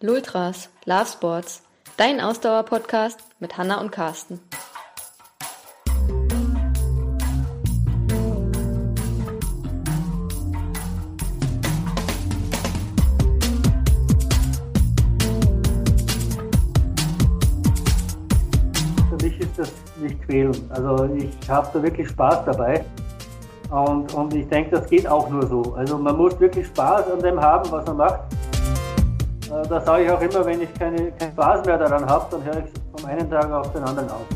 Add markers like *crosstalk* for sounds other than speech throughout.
Lultras, Love Sports, dein Ausdauer-Podcast mit Hanna und Carsten. Für mich ist das nicht quälen. Also ich habe da wirklich Spaß dabei. Und, und ich denke, das geht auch nur so. Also man muss wirklich Spaß an dem haben, was man macht. Äh, da sage ich auch immer, wenn ich keine, Spaß mehr daran habe, dann höre ich vom einen Tag auf den anderen auf.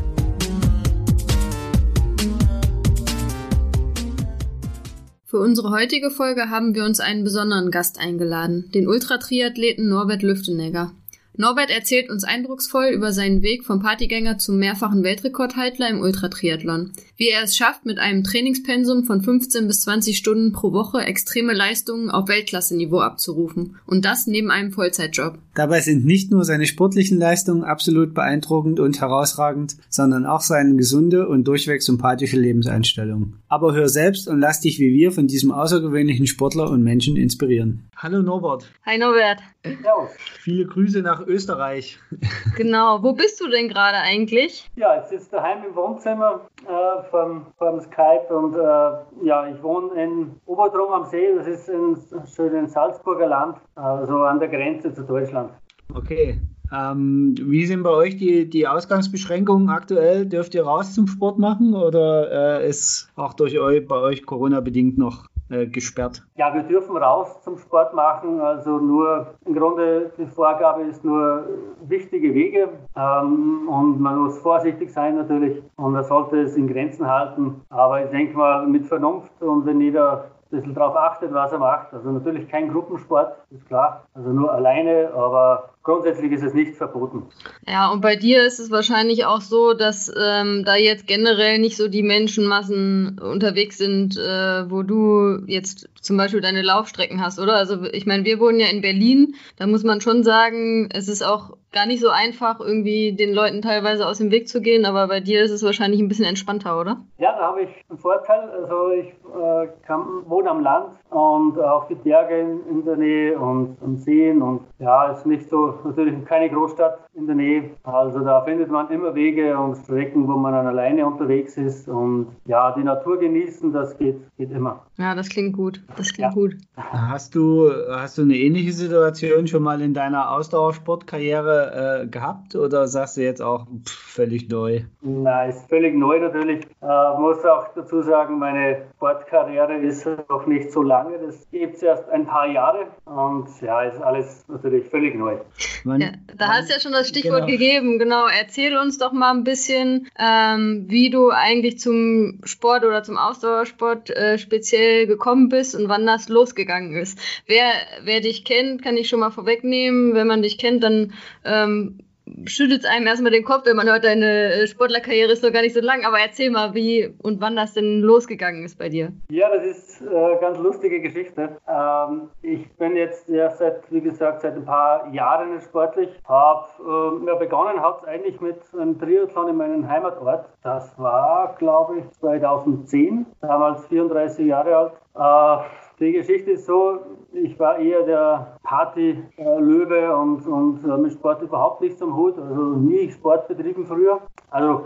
Für unsere heutige Folge haben wir uns einen besonderen Gast eingeladen, den Ultratriathleten Norbert Lüftenegger. Norbert erzählt uns eindrucksvoll über seinen Weg vom Partygänger zum mehrfachen Weltrekordhalter im Ultratriathlon. Wie er es schafft, mit einem Trainingspensum von 15 bis 20 Stunden pro Woche extreme Leistungen auf Weltklasseniveau abzurufen. Und das neben einem Vollzeitjob. Dabei sind nicht nur seine sportlichen Leistungen absolut beeindruckend und herausragend, sondern auch seine gesunde und durchweg sympathische Lebenseinstellung. Aber hör selbst und lass dich wie wir von diesem außergewöhnlichen Sportler und Menschen inspirieren. Hallo Norbert. Hi Norbert. Ja, Viele Grüße nach Österreich. *laughs* Genau, wo bist du denn gerade eigentlich? ja jetzt sitze daheim im Wohnzimmer äh, vom, vom Skype und äh, ja, ich wohne in Oberdrum am See, das ist in schönen Salzburger Land, also an der Grenze zu Deutschland. Okay. Ähm, wie sind bei euch die, die Ausgangsbeschränkungen aktuell? Dürft ihr raus zum Sport machen oder äh, ist auch durch euch, bei euch Corona-bedingt noch äh, gesperrt? Ja, wir dürfen raus zum Sport machen, also nur im Grunde die Vorgabe ist nur wichtige Wege. Ähm, und man muss vorsichtig sein natürlich. Und man sollte es in Grenzen halten, aber ich denke mal mit Vernunft und wenn jeder ein bisschen darauf achtet, was er macht. Also natürlich kein Gruppensport, ist klar, also nur alleine, aber grundsätzlich ist es nicht verboten. Ja, und bei dir ist es wahrscheinlich auch so, dass ähm, da jetzt generell nicht so die Menschenmassen unterwegs sind, äh, wo du jetzt zum Beispiel deine Laufstrecken hast, oder? Also ich meine, wir wohnen ja in Berlin, da muss man schon sagen, es ist auch gar nicht so einfach, irgendwie den Leuten teilweise aus dem Weg zu gehen, aber bei dir ist es wahrscheinlich ein bisschen entspannter, oder? Ja, da habe ich einen Vorteil. Also ich äh, kann, wohne am Land und auch die Berge in, in der Nähe und, und Seen und ja, ist nicht so, natürlich keine Großstadt in der Nähe. Also da findet man immer Wege und Strecken, wo man dann alleine unterwegs ist und ja, die Natur genießen, das geht, geht immer. Ja, das klingt gut. Das klingt Ja. gut. Hast du, hast du eine ähnliche Situation schon mal in deiner Ausdauersportkarriere äh, gehabt oder sagst du jetzt auch pff, völlig neu? Na, ist völlig neu natürlich. Äh, muss auch dazu sagen, meine Sportkarriere ist noch nicht so lange. Das gibt es erst ein paar Jahre und ja, ist alles natürlich völlig neu. Man, Ja, da hast du ja schon das Stichwort Genau. gegeben. Genau, erzähl uns doch mal ein bisschen, ähm, wie du eigentlich zum Sport oder zum Ausdauersport äh, speziell gekommen bist und wann das losgegangen ist. Wer, wer dich kennt, kann ich schon mal vorwegnehmen. Wenn man dich kennt, dann ähm, schüttelt einem erstmal den Kopf, wenn man hört, deine äh, Sportlerkarriere ist noch gar nicht so lang. Aber erzähl mal, wie und wann das denn losgegangen ist bei dir. Ja, das ist äh, eine ganz lustige Geschichte. Ähm, ich bin jetzt ja seit, wie gesagt, seit ein paar Jahren sportlich. Habe ähm, ja, begonnen hat es eigentlich mit einem Triathlon in meinem Heimatort. Das war, glaube ich, 2010, damals 34 Jahre alt. Äh, die Geschichte ist so, ich war eher der Party-Löwe und, und äh, mit Sport überhaupt nichts am Hut. Also nie Sport betrieben früher. Also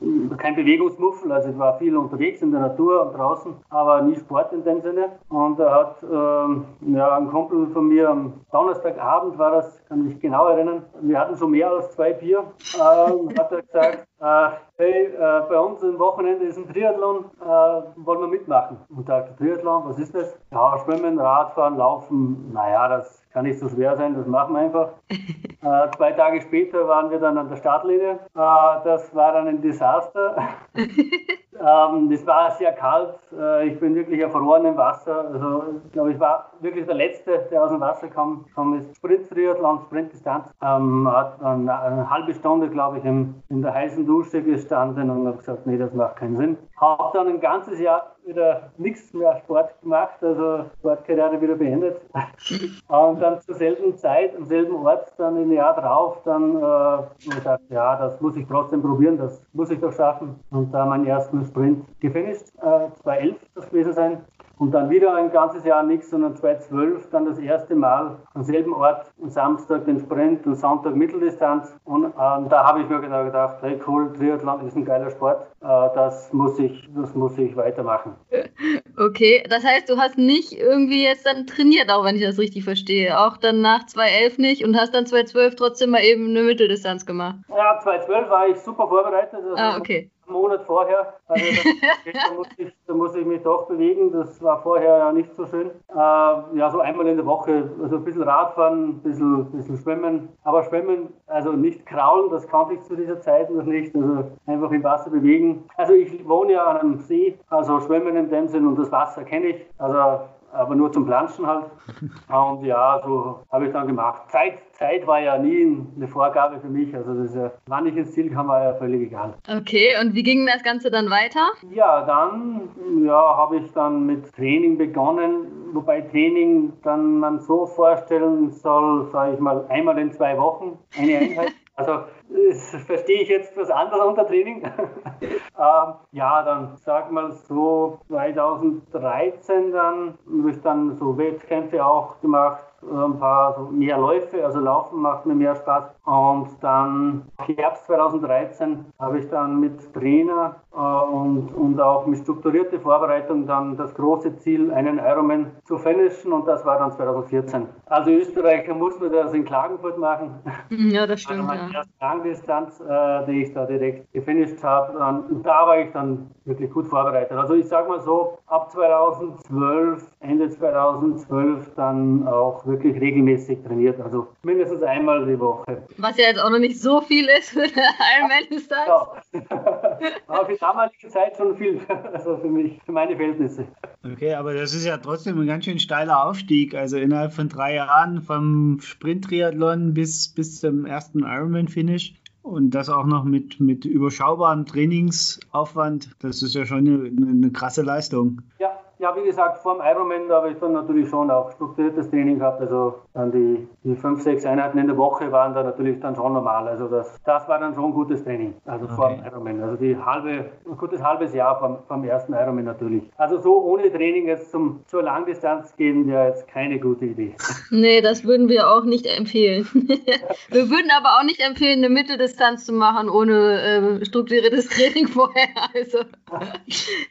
mh, kein Bewegungsmuffel, also ich war viel unterwegs in der Natur und draußen, aber nie Sport in dem Sinne. Und da hat ähm, ja, ein Kumpel von mir am Donnerstagabend war das, kann mich genau erinnern, wir hatten schon mehr als zwei Bier, ähm, hat er gesagt, äh, hey, äh, bei uns am Wochenende ist ein Triathlon, äh, wollen wir mitmachen? Und da Triathlon, was ist das? Ja, Schwimmen, Radfahren, Laufen, naja, das kann nicht so schwer sein, das machen wir einfach. *laughs* Äh, zwei Tage später waren wir dann an der Startlinie. Äh, das war dann ein Desaster. *laughs* ähm, das war sehr kalt. Äh, ich bin wirklich erfroren im Wasser. Also, ich glaube, ich war wirklich der Letzte, der aus dem Wasser kam. kam ist Sprint-Triathlon, Sprintdistanz. Ähm, hat dann eine halbe Stunde, glaube ich, im, in der heißen Dusche gestanden und habe gesagt, nee, das macht keinen Sinn. Habe dann ein ganzes Jahr wieder nichts mehr Sport gemacht, also Sportkarriere wieder beendet. *laughs* Und dann zur selben Zeit, am selben Ort, dann ein Jahr drauf, dann äh, gesagt, ja, das muss ich trotzdem probieren, das muss ich doch schaffen. Und da meinen ersten Sprint gefinisht, äh, 2011 das gewesen sein. und dann wieder ein ganzes Jahr nichts, sondern 2012 dann das erste Mal am selben Ort, am Samstag den Sprint und Sonntag Mitteldistanz. Und äh, da habe ich mir gedacht, hey cool, Triathlon ist ein geiler Sport, äh, das, muss ich, das muss ich weitermachen. *laughs* Okay, das heißt, du hast nicht irgendwie jetzt dann trainiert, auch wenn ich das richtig verstehe, auch dann nach 2011 nicht und hast dann 2012 trotzdem mal eben eine Mitteldistanz gemacht. Ja, 2012 war ich super vorbereitet. Also ah, okay einen Monat vorher. Also *laughs* da, muss ich, da muss ich mich doch bewegen. Das war vorher ja nicht so schön. Äh, ja, so einmal in der Woche, also ein bisschen Radfahren, ein bisschen, bisschen Schwimmen. Aber Schwimmen, also nicht kraulen, das kannte ich zu dieser Zeit noch nicht. Also einfach im Wasser bewegen. Also ich wohne ja an einem See, also Schwimmen in dem Sinn und das Wasser kenne ich. Also aber nur zum Planschen halt. *laughs* Und ja, so habe ich dann gemacht. Zeit, Zeit war ja nie eine Vorgabe für mich. Also das ist ja, wann ich ins Ziel kam, war ja völlig egal. Okay, und wie ging das Ganze dann weiter? Ja, dann ja, habe ich dann mit Training begonnen, wobei Training dann man so vorstellen soll, sage ich mal, einmal in zwei Wochen eine Einheit. *laughs* Also das verstehe ich jetzt was anderes unter Training. *laughs* ähm, ja, dann sag mal so 2013 dann habe ich dann so Wettkämpfe auch gemacht ein paar so mehr Läufe, also Laufen macht mir mehr Spaß. Und dann Herbst 2013 habe ich dann mit Trainer äh, und, und auch mit strukturierter Vorbereitung dann das große Ziel, einen Ironman zu finishen und das war dann 2014. Also Österreicher mussten das in Klagenfurt machen. Ja, das stimmt. Also meine ja. erste Langdistanz, äh, die ich da direkt gefinisht habe. Und da war ich dann wirklich gut vorbereitet. Also ich sage mal so, ab 2012, Ende 2012 dann auch wirklich regelmäßig trainiert, also mindestens einmal die Woche. Was ja jetzt auch noch nicht so viel ist für eine Ironman-Distanz. Ja. *laughs* aber für damalige Zeit schon viel, also für mich, für meine Verhältnisse. Okay, aber das ist ja trotzdem ein ganz schön steiler Aufstieg, also innerhalb von drei Jahren vom Sprint-Triathlon bis, bis zum ersten Ironman-Finish. Und das auch noch mit, mit überschaubarem Trainingsaufwand, das ist ja schon eine, eine krasse Leistung. Ja, ja, wie gesagt, vor dem Ironman habe ich dann natürlich schon auch strukturiertes Training gehabt. Also dann die, die fünf, sechs Einheiten in der Woche waren da natürlich dann schon normal. Also das, das war dann schon gutes Training, also okay. vor dem Ironman. Also die halbe, ein gutes halbes Jahr vom, vom ersten Ironman natürlich. Also so ohne Training jetzt zum, zur Langdistanz gehen wäre jetzt keine gute Idee. *laughs* Nee, das würden wir auch nicht empfehlen. *laughs* wir würden aber auch nicht empfehlen, eine Mitteldistanz zu machen ohne äh, strukturiertes Training *laughs* vorher. Also.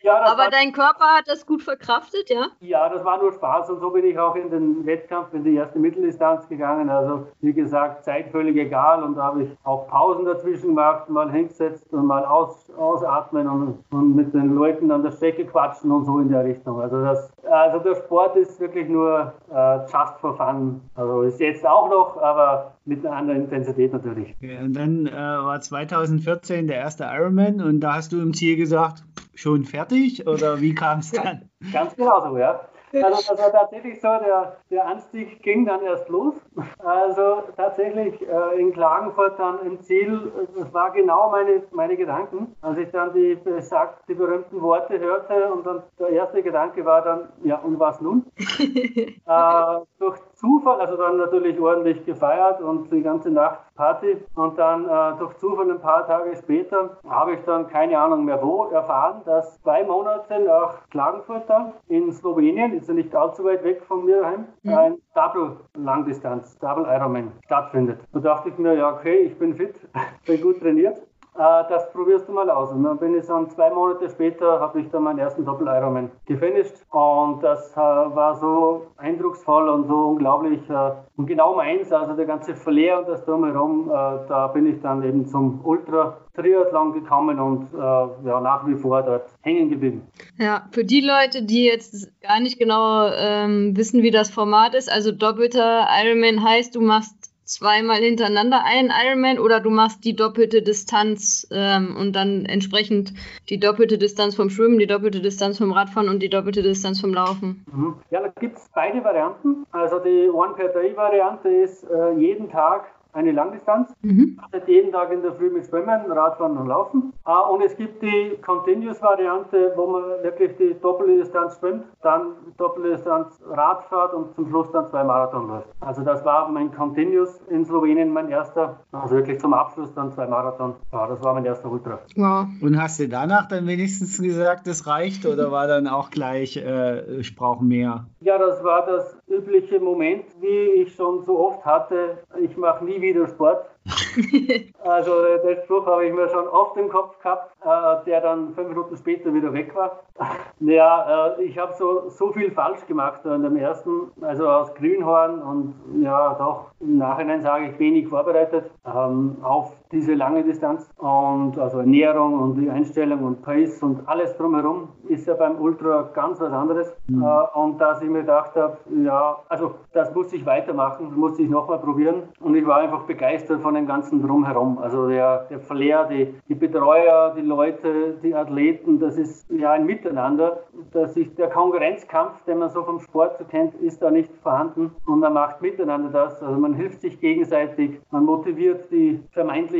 ja, aber dein Körper hat das gut verkraftet verkraftet, ja? Ja, das war nur Spaß und so bin ich auch in den Wettkampf, in die erste Mitteldistanz gegangen. Also wie gesagt, Zeit völlig egal und da habe ich auch Pausen dazwischen gemacht, mal hingesetzt und mal aus, ausatmen und, und mit den Leuten an der Strecke quatschen und so in der Richtung. Also das, also der Sport ist wirklich nur äh, just for fun. Also ist jetzt auch noch, aber mit einer anderen Intensität natürlich. Okay, und dann äh, war 2014 der erste Ironman und da hast du im Ziel gesagt, schon fertig oder wie kam es dann? Ganz genau so, ja. Also das war tatsächlich so, der, der Anstieg ging dann erst los. Also tatsächlich äh, in Klagenfurt dann im Ziel, das war genau meine, meine Gedanken. Als ich dann die, besagt, die berühmten Worte hörte und dann der erste Gedanke war dann, ja und was nun? *laughs* äh, durch Zufall, also dann natürlich ordentlich gefeiert und die ganze Nacht Party. Und dann äh, durch Zufall ein paar Tage später habe ich dann keine Ahnung mehr wo erfahren, dass zwei Monate nach Klagenfurt dann in Slowenien, ist ja nicht allzu weit weg von mir heim, mhm. ein Double Langdistanz, Double Ironman stattfindet. Da dachte ich mir, ja okay, ich bin fit, *laughs* bin gut trainiert das probierst du mal aus. Und dann bin ich dann zwei Monate später, habe ich dann meinen ersten Doppel-Ironman gefinisht. Und das äh, war so eindrucksvoll und so unglaublich. Äh, und genau meins, also der ganze Flair und das Drumherum, da bin ich dann eben zum Ultra-Triathlon gekommen und ja, nach wie vor dort hängen geblieben. Ja, für die Leute, die jetzt gar nicht genau ähm, wissen, wie das Format ist, also doppelter Ironman heißt, du machst zweimal hintereinander einen Ironman oder du machst die doppelte Distanz ähm, und dann entsprechend die doppelte Distanz vom Schwimmen, die doppelte Distanz vom Radfahren und die doppelte Distanz vom Laufen. Mhm. Ja, da gibt es beide Varianten. Also die One per Day Variante ist äh, jeden Tag eine Langdistanz. Mhm. Also jeden Tag in der Früh mit Schwimmen, Radfahren und Laufen. Ah, und es gibt die Continuous-Variante, wo man wirklich die doppelte Distanz schwimmt, dann doppelte Distanz Radfahrt und zum Schluss dann zwei Marathon läuft. Also das war mein Continuous in Slowenien, mein erster. Also wirklich zum Abschluss dann zwei Marathon. Ja, das war mein erster Ultra. Wow. Und hast du danach dann wenigstens gesagt, das reicht oder war dann auch gleich, äh, ich brauche mehr? Ja, das war das übliche Moment, wie ich schon so oft hatte. Ich mache nie wieder Sport. *laughs* also den Spruch habe ich mir schon oft im Kopf gehabt, äh, der dann fünf Minuten später wieder weg war. *laughs* Naja, äh, ich habe so, so viel falsch gemacht in dem ersten, also aus Grünhorn und ja, doch im Nachhinein sage ich wenig vorbereitet ähm, auf diese lange Distanz und also Ernährung und die Einstellung und Pace und alles drumherum ist ja beim Ultra ganz was anderes. Mhm. Äh, und dass ich mir gedacht habe, ja, also das muss ich weitermachen, muss ich nochmal probieren und ich war einfach begeistert von dem ganzen drumherum. Also der, der Flair, die, die Betreuer, die Leute, die Athleten, das ist ja ein Miteinander. Dass ich, der Konkurrenzkampf, den man so vom Sport so kennt, ist da nicht vorhanden und man macht miteinander das. Also man hilft sich gegenseitig, man motiviert die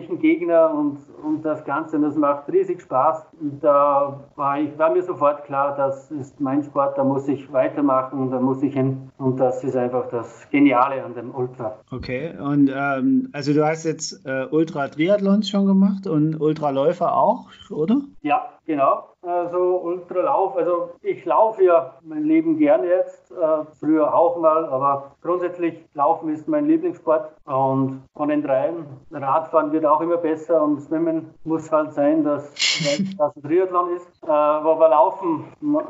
vermeintlichen Gegner und, und das Ganze. Und das macht riesig Spaß. Und da war, ich, war mir sofort klar, das ist mein Sport, da muss ich weitermachen, da muss ich hin. Und das ist einfach das Geniale an dem Ultra. Okay, und ähm, also du hast jetzt äh, Ultra-Triathlons schon gemacht und Ultraläufer auch, oder? Ja, genau. Also Ultralauf, also ich laufe ja mein Leben gern jetzt, äh, früher auch mal, aber grundsätzlich Laufen ist mein Lieblingssport. Und von den dreien, Radfahren wird auch immer besser und Schwimmen muss halt sein, dass *laughs* das ein Triathlon ist. Äh, aber Laufen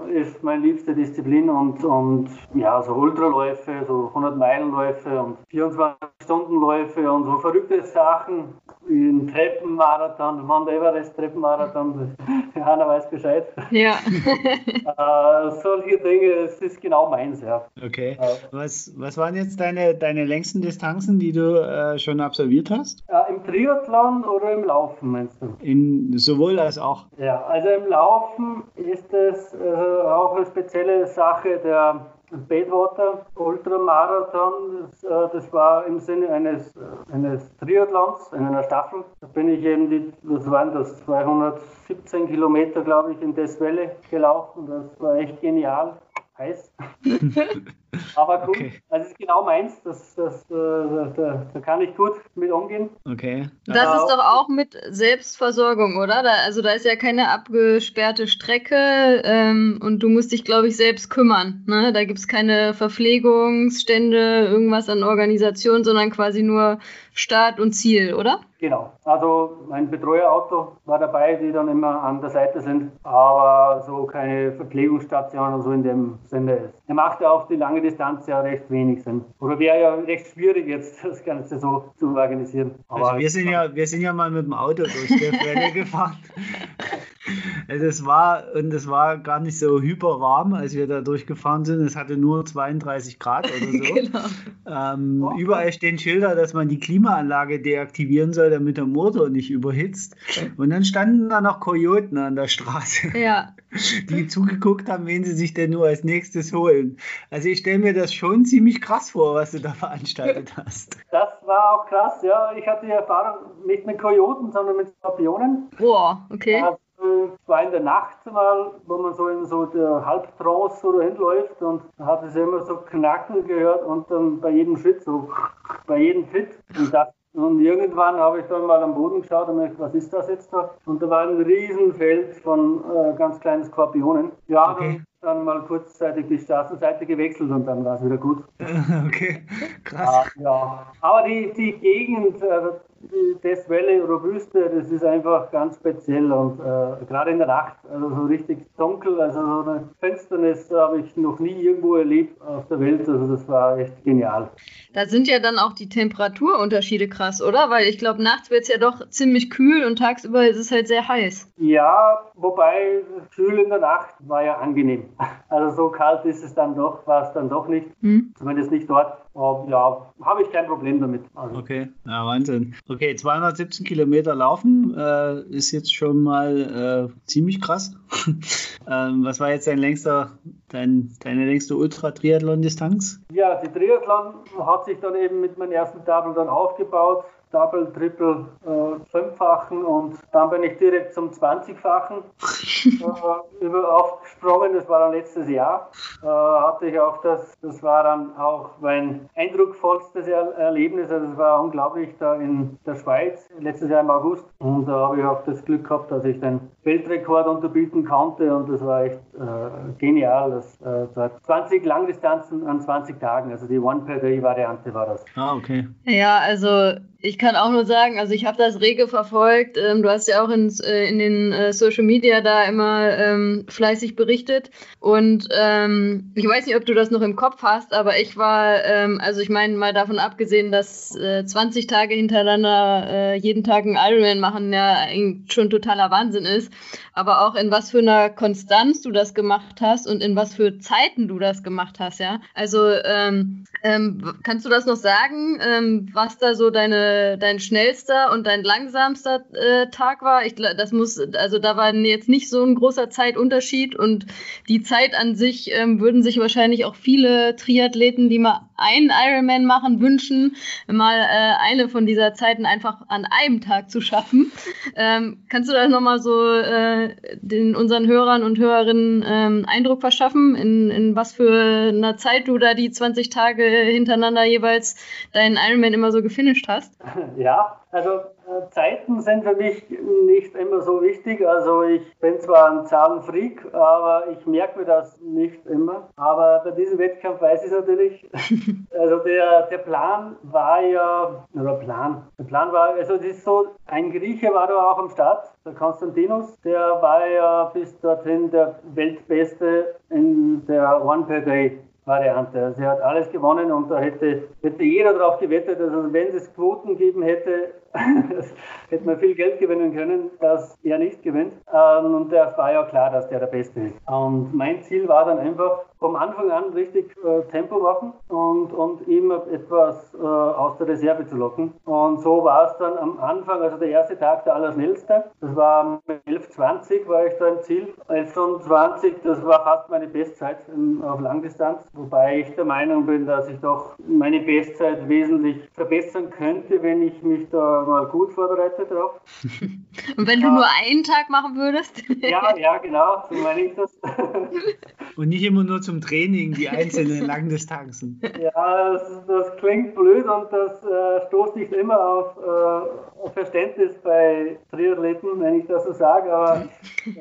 ist meine liebste Disziplin und, und ja, so Ultraläufe, so 100 Meilenläufe und 24 Stundenläufe und so verrückte Sachen, wie ein Treppenmarathon, Mount Everest Treppenmarathon, Johanna *laughs* weiß Bescheid. Ja. *laughs* äh, solche Dinge, es ist genau meins, ja. Okay. Was, was waren jetzt deine, deine längsten Distanzen, die du äh, schon absolviert hast? Äh, Im Triathlon oder im Laufen, meinst du? In, sowohl als auch. Ja, also im Laufen ist es äh, auch eine spezielle Sache der Badwater Ultramarathon, das, äh, das, war im Sinne eines, eines Triathlons in einer Staffel. Da bin ich eben die, was waren das, 217 Kilometer, glaube ich, in Deswelle gelaufen. Das war echt genial heiß. *laughs* Aber gut, okay. also ist genau meins, das, das, äh, da, da, kann ich gut mit umgehen. Okay. Das ist doch auch mit Selbstversorgung, oder? Da, also da ist ja keine abgesperrte Strecke ähm, und du musst dich, glaube ich, selbst kümmern. Ne? Da gibt es keine Verpflegungsstände, irgendwas an Organisation, sondern quasi nur Start und Ziel, oder? Genau. Also mein Betreuerauto war dabei, die dann immer an der Seite sind, aber so keine Verpflegungsstation und so in dem Sinne ist. Er macht ja auf die lange Distanz ja recht wenig Sinn. Oder wäre ja recht schwierig jetzt das Ganze so zu organisieren. Aber also wir sind ja, wir sind ja mal mit dem Auto durch der Quelle *laughs* gefahren. Also es war, und es war gar nicht so hyper warm, als wir da durchgefahren sind. Es hatte nur 32 Grad oder so. *laughs* genau. ähm, überall stehen Schilder, dass man die Klimaanlage deaktivieren soll, damit der Motor nicht überhitzt. Und dann standen da noch Kojoten an der Straße. Ja. *laughs* Die zugeguckt haben, wen sie sich denn nur als nächstes holen. Also ich stelle mir das schon ziemlich krass vor, was du da veranstaltet *laughs* hast. Das war auch krass, ja. Ich hatte die Erfahrung nicht mit Kojoten, sondern mit Skorpionen. Boah, okay. Ja, es war in der Nacht mal, wo man so in so der Halbtrance so dahin läuft und da hat es immer so knacken gehört und dann bei jedem Schritt so, bei jedem Schritt. Und, das, und irgendwann habe ich dann mal am Boden geschaut und mir gedacht, was ist das jetzt da? Und da war ein Riesenfeld von äh, ganz kleinen Skorpionen. Ja, okay. dann, mal kurzzeitig die Straßenseite gewechselt und dann war es wieder gut. *laughs* Okay, krass. Ja, ja. Aber die, die Gegend, äh, das Valley Robuste, das ist einfach ganz speziell und äh, gerade in der Nacht, also so richtig dunkel, also so eine Finsternis habe ich noch nie irgendwo erlebt auf der Welt, also das war echt genial. Da sind ja dann auch die Temperaturunterschiede krass, oder? Weil ich glaube, nachts wird es ja doch ziemlich kühl und tagsüber ist es halt sehr heiß. Ja, wobei kühl in der Nacht war ja angenehm. *laughs* Also so kalt ist es dann doch, war es dann doch nicht. Mhm. Zumindest nicht dort. Aber ja, habe ich kein Problem damit. Also. Okay, ja, Wahnsinn. Okay, 217 Kilometer laufen äh, ist jetzt schon mal äh, ziemlich krass. *laughs* ähm, was war jetzt dein längster, dein, deine längste Ultra-Triathlon-Distanz? Ja, die Triathlon hat sich dann eben mit meinem ersten Double dann aufgebaut. Double, Triple, äh, Fünffachen und dann bin ich direkt zum 20-fachen äh, über aufgesprungen. Das war dann letztes Jahr. Äh, hatte ich auch das, das war dann auch mein eindrucksvollstes er Erlebnis. Also es war unglaublich da in der Schweiz, letztes Jahr im August. Und da habe ich auch das Glück gehabt, dass ich den Weltrekord unterbieten konnte und das war echt äh, genial. Das, äh, das war 20 Langdistanzen an 20 Tagen, also die One-Per-Day-Variante war das. Ah, okay. Ja, also ich kann auch nur sagen, also ich habe das rege verfolgt. Ähm, du hast ja auch in, äh, in den äh, Social Media da immer ähm, fleißig berichtet. Und ähm, ich weiß nicht, ob du das noch im Kopf hast, aber ich war, ähm, also ich meine mal davon abgesehen, dass äh, 20 Tage hintereinander äh, jeden Tag einen Ironman machen ja schon totaler Wahnsinn ist. Aber auch in was für einer Konstanz du das gemacht hast und in was für Zeiten du das gemacht hast, ja. Also ähm, ähm, kannst du das noch sagen, was da so deine dein schnellster und dein langsamster äh, Tag war. Ich, das muss, also da war jetzt nicht so ein großer Zeitunterschied und die Zeit an sich ähm, würden sich wahrscheinlich auch viele Triathleten, die mal einen Ironman machen, wünschen, mal äh, eine von dieser Zeiten einfach an einem Tag zu schaffen. Ähm, kannst du da nochmal so äh, den unseren Hörern und Hörerinnen ähm, Eindruck verschaffen, in, in was für einer Zeit du da die 20 Tage hintereinander jeweils deinen Ironman immer so gefinisht hast? *laughs* Ja, also Zeiten sind für mich nicht immer so wichtig. Also ich bin zwar ein Zahlenfreak, aber ich merke mir das nicht immer. Aber bei diesem Wettkampf weiß ich es natürlich. *laughs* Also der, der Plan war ja, oder Plan, der Plan war, also das ist so, ein Grieche war da auch am Start, der Konstantinos, der war ja bis dorthin der Weltbeste in der One per Day. Variante. Also er hat alles gewonnen und da hätte, hätte jeder darauf gewettet, also wenn es Quoten geben hätte, hätte man viel Geld gewinnen können, dass er nicht gewinnt. Ähm, und es war ja klar, dass der der Beste ist. Und mein Ziel war dann einfach, vom Anfang an richtig äh, Tempo machen und, und ihm etwas äh, aus der Reserve zu locken. Und so war es dann am Anfang, also der erste Tag der allerschnellste. Das war 11.20 war ich da im Ziel. 11.20, das war fast meine Bestzeit auf Langdistanz. Wobei ich der Meinung bin, dass ich doch meine Bestzeit wesentlich verbessern könnte, wenn ich mich da mal gut vorbereitet drauf. *laughs* Und wenn du ja. nur einen Tag machen würdest? ja, ja, genau, so meine ich das. *laughs* Und nicht immer nur zum Training, die einzelnen *laughs* Langdistanzen. Ja, das, das, klingt blöd und das äh, stoßt nicht immer auf, äh, auf Verständnis bei Triathleten, wenn ich das so sage, aber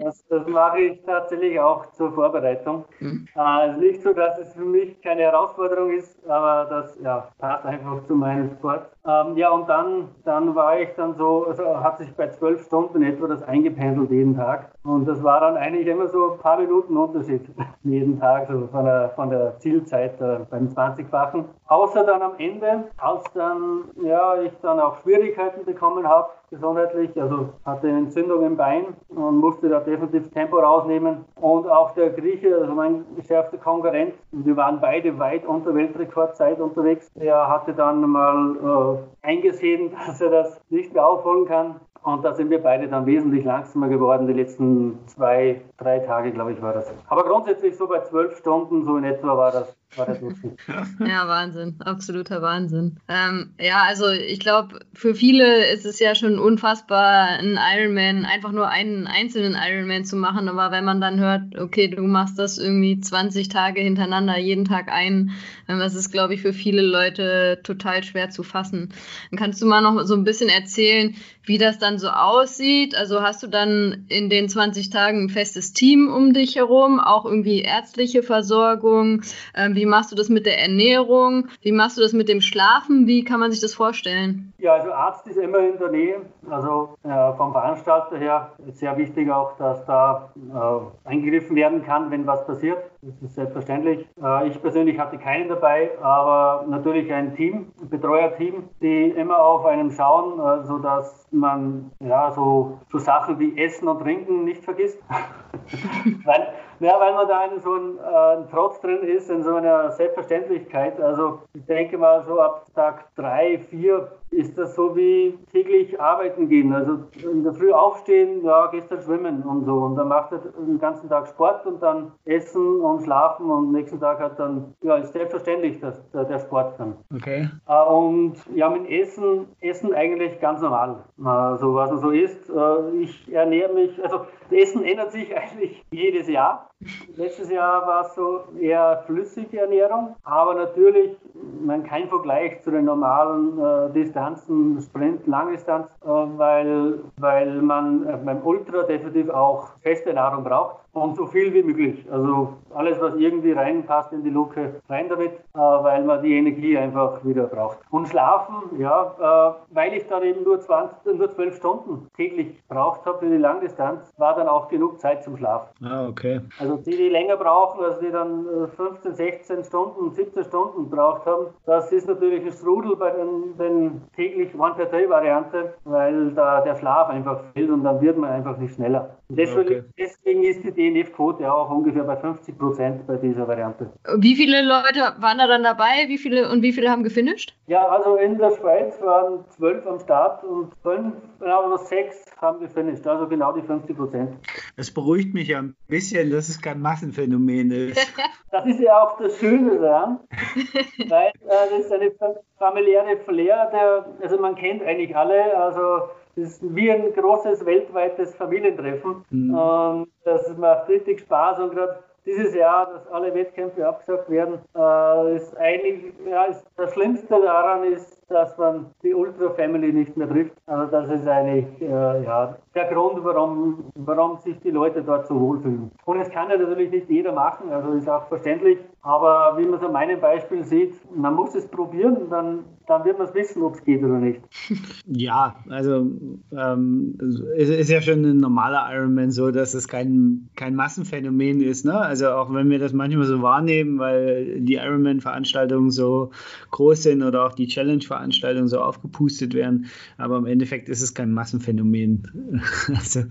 das, das mache ich tatsächlich auch zur Vorbereitung. Mhm. Äh, also nicht so, dass es für mich keine Herausforderung ist, aber das ja, passt einfach zu meinem Sport. Ähm, ja, und dann, dann war ich dann so, also hat sich bei zwölf Stunden etwa das eingependelt jeden Tag. Und das war dann eigentlich immer so ein paar Minuten Unterschied *laughs* jeden Tag, so von der, von der Zielzeit äh, beim 20-fachen. Außer dann am Ende, als dann, ja, ich dann auch Schwierigkeiten bekommen habe, gesundheitlich, also hatte eine Entzündung im Bein und musste da definitiv Tempo rausnehmen. Und auch der Grieche, also mein geschärfter Konkurrent, wir waren beide weit unter Weltrekordzeit unterwegs, der hatte dann mal äh, eingesehen, *laughs* dass er das nicht mehr aufholen kann und da sind wir beide dann wesentlich langsamer geworden, die letzten zwei, drei Tage, glaube ich, war das. Aber grundsätzlich so bei zwölf Stunden, so in etwa war das war der Durchschnitt. ja, Wahnsinn, absoluter Wahnsinn. Ähm, ja, also ich glaube, für viele ist es ja schon unfassbar, einen Ironman, einfach nur einen einzelnen Ironman zu machen. Aber wenn man dann hört, okay, du machst das irgendwie 20 Tage hintereinander, jeden Tag ein, ähm, das ist, glaube ich, für viele Leute total schwer zu fassen. Dann kannst du mal noch so ein bisschen erzählen, wie das dann so aussieht. Also hast du dann in den 20 Tagen ein festes Team um dich herum, auch irgendwie ärztliche Versorgung? Ähm, wie machst du das mit der Ernährung? Wie machst du das mit dem Schlafen? Wie kann man sich das vorstellen? Ja, also Arzt ist immer in der Nähe. Also äh, vom Veranstalter her ist sehr wichtig auch, dass da äh, eingegriffen werden kann, wenn was passiert. das ist selbstverständlich. Äh, ich persönlich hatte keinen dabei, aber natürlich ein Team, ein Betreuerteam, die immer auf einem schauen, äh, sodass man ja so, so Sachen wie Essen und Trinken nicht vergisst. *laughs* weil, ja, weil man da in so ein, äh, Trotz drin ist, in so einer Selbstverständlichkeit. Also ich denke mal so ab Tag drei, vier ist das so wie täglich arbeiten gehen. Also in der Früh aufstehen, ja, gehst dann schwimmen und so. Und dann macht er den ganzen Tag Sport und dann essen und schlafen und nächsten Tag hat dann, ja, ist selbstverständlich dass, der Sport dann. Okay. Äh, und ja, mit Essen, Essen eigentlich ganz normal. Also was man so isst. Äh, ich ernähre mich, also das Essen ändert sich *laughs* eigentlich jedes Jahr. Letztes Jahr war es so eher flüssige Ernährung, aber natürlich man kein Vergleich zu den normalen äh, Distanzen, Sprint, Langdistanz, äh, weil, weil man äh, beim Ultra definitiv auch feste Nahrung braucht und so viel wie möglich. Also alles, was irgendwie reinpasst in die Luke, rein damit, äh, weil man die Energie einfach wieder braucht. Und schlafen, ja, äh, weil ich dann eben nur, 20, nur 12 Stunden täglich braucht habe für die Langdistanz, war dann auch genug Zeit zum Schlafen. Ah, okay. Also die, die länger brauchen, also die dann 15, äh, 16 Stunden, 17 Stunden braucht haben, das ist natürlich ein Strudel bei den, den täglich One-per-Day-Variante, weil da der Schlaf einfach fehlt und dann wird man einfach nicht schneller. Deswegen, okay. deswegen ist die DNF-Quote auch ungefähr bei 50 Prozent bei dieser Variante. Wie viele Leute waren da dann dabei? Wie viele und wie viele haben gefinisht? Ja, also in der Schweiz waren zwölf am Start und fünf, oder sechs haben gefinisht, also genau die 50 Prozent. Das beruhigt mich ja ein bisschen, dass es kein Massenphänomen ist. *laughs* das ist ja auch das Schöne daran, *laughs* weil äh, das ist eine familiäre Flair, der, also man kennt eigentlich alle, also ist wie ein großes weltweites Familientreffen. Mhm. Und das macht richtig Spaß und gerade dieses Jahr, dass alle Wettkämpfe abgesagt werden, äh, ist eigentlich, ja, ist, das Schlimmste daran ist, dass man die Ultra Family nicht mehr trifft. Also das ist eigentlich äh, ja, der Grund, warum, warum sich die Leute dort so wohlfühlen. Und es kann ja natürlich nicht jeder machen, also ist auch verständlich. Aber wie man es an meinem Beispiel sieht, man muss es probieren, dann, dann wird man es wissen, ob es geht oder nicht. *laughs* Ja, also ähm, es ist ja schon ein normaler Ironman so, dass es kein, kein Massenphänomen ist. Ne? Also auch wenn wir das manchmal so wahrnehmen, weil die Ironman-Veranstaltungen so groß sind oder auch die Challenge-Veranstaltungen so aufgepustet werden. Aber im Endeffekt ist es kein Massenphänomen. *laughs* also,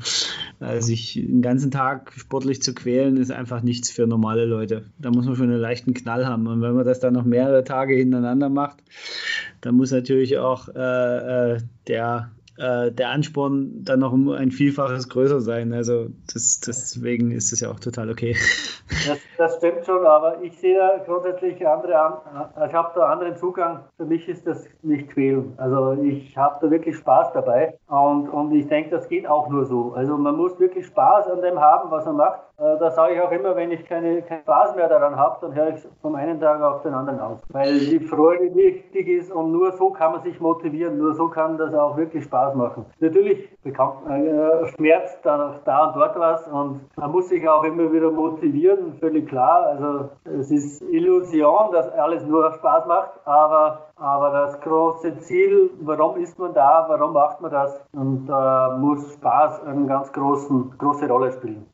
also sich den ganzen Tag sportlich zu quälen, ist einfach nichts für normale Leute. Da muss man schon eine leichten Knall haben. Und wenn man das dann noch mehrere Tage hintereinander macht, dann muss natürlich auch äh, äh, der äh, der Ansporn dann noch um ein Vielfaches größer sein. Also das, deswegen ist es ja auch total okay. *laughs* Das, das stimmt schon, aber ich sehe da grundsätzlich andere, ich habe da anderen Zugang. Für mich ist das nicht quälen. Also ich habe da wirklich Spaß dabei und, und ich denke, das geht auch nur so. Also man muss wirklich Spaß an dem haben, was man macht. Äh, da sage ich auch immer, wenn ich keine, keinen Spaß mehr daran habe, dann höre ich vom einen Tag auf den anderen auf. Weil die Freude wichtig ist und nur so kann man sich motivieren, nur so kann das auch wirklich Spaß machen. Natürlich bekommt man äh, Schmerz da, da und dort was und man muss sich auch immer wieder motivieren, völlig klar. Also es ist Illusion, dass alles nur Spaß macht, aber aber das große Ziel, warum ist man da, warum macht man das? Und da äh, muss Spaß eine ganz großen, große Rolle spielen.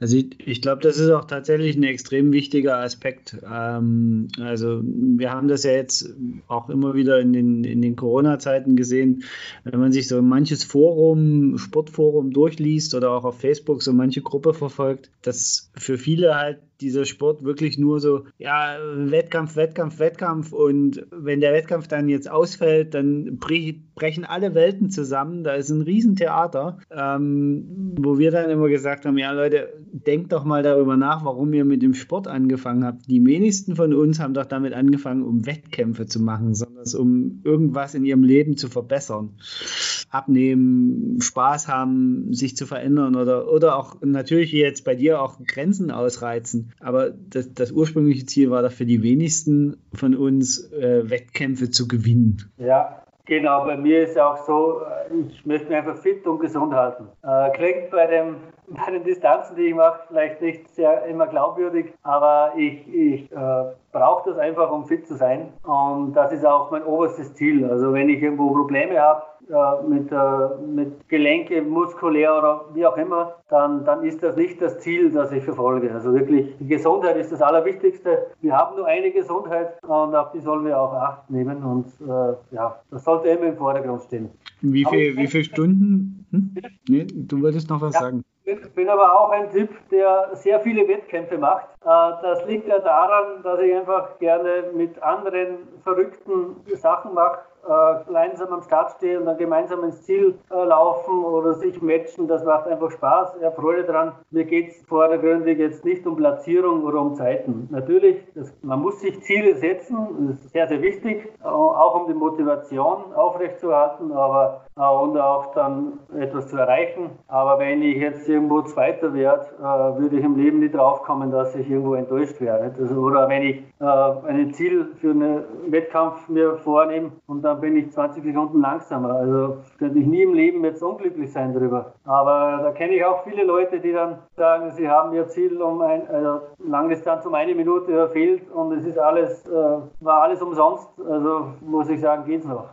Also ich, ich glaube, das ist auch tatsächlich ein extrem wichtiger Aspekt. Ähm, also wir haben das ja jetzt auch immer wieder in den, in den Corona-Zeiten gesehen, wenn man sich so manches Forum, Sportforum durchliest oder auch auf Facebook so manche Gruppe verfolgt, dass für viele halt dieser Sport wirklich nur so, ja, Wettkampf, Wettkampf, Wettkampf und wenn der Wettkampf dann jetzt ausfällt, dann brechen alle Welten zusammen, da ist ein Riesentheater, ähm, wo wir dann immer gesagt haben, ja Leute, denkt doch mal darüber nach, warum ihr mit dem Sport angefangen habt. Die wenigsten von uns haben doch damit angefangen, um Wettkämpfe zu machen, sondern um irgendwas in ihrem Leben zu verbessern. Abnehmen, Spaß haben, sich zu verändern oder, oder auch natürlich jetzt bei dir auch Grenzen ausreizen. Aber das, das ursprüngliche Ziel war doch für die wenigsten von uns, äh, Wettkämpfe zu gewinnen. Ja, Genau, bei mir ist auch so, äh, ich möchte mich einfach fit und gesund halten. Äh, klingt bei, dem, bei den Distanzen, die ich mache, vielleicht nicht sehr immer glaubwürdig, aber ich, ich äh, brauche das einfach, um fit zu sein. Und das ist auch mein oberstes Ziel. Also wenn ich irgendwo Probleme habe, äh, mit, äh, mit Gelenke, muskulär oder wie auch immer, dann, dann ist das nicht das Ziel, das ich verfolge. Also wirklich, die Gesundheit ist das Allerwichtigste. Wir haben nur eine Gesundheit und auf die sollen wir auch Acht nehmen und äh, ja, das sollte immer im Vordergrund stehen. Wie, viel, wie viele Stunden? Hm? Nee, du wolltest noch was ja. sagen. Ich bin aber auch ein Typ, der sehr viele Wettkämpfe macht. Äh, das liegt ja daran, dass ich einfach gerne mit anderen verrückten Sachen mache äh, gemeinsam am Start stehen und dann gemeinsam ins Ziel äh, laufen oder sich matchen, das macht einfach Spaß. Ich habe Freude dran. Mir geht es vordergründig jetzt nicht um Platzierung oder um Zeiten. Natürlich, das, man muss sich Ziele setzen, das ist sehr, sehr wichtig, äh, auch um die Motivation aufrechtzuerhalten, aber und auch dann etwas zu erreichen. Aber wenn ich jetzt irgendwo Zweiter werde, äh, würde ich im Leben nicht draufkommen, dass ich irgendwo enttäuscht werde. Also, oder wenn ich äh, ein Ziel für einen Wettkampf mir vornehme und dann bin ich 20 Sekunden langsamer. Also könnte ich nie im Leben jetzt unglücklich sein darüber. Aber da kenne ich auch viele Leute, die dann sagen, sie haben ihr Ziel um ein, also Langdistanz um eine Minute verfehlt und es ist alles, äh, war alles umsonst. Also muss ich sagen, geht's noch.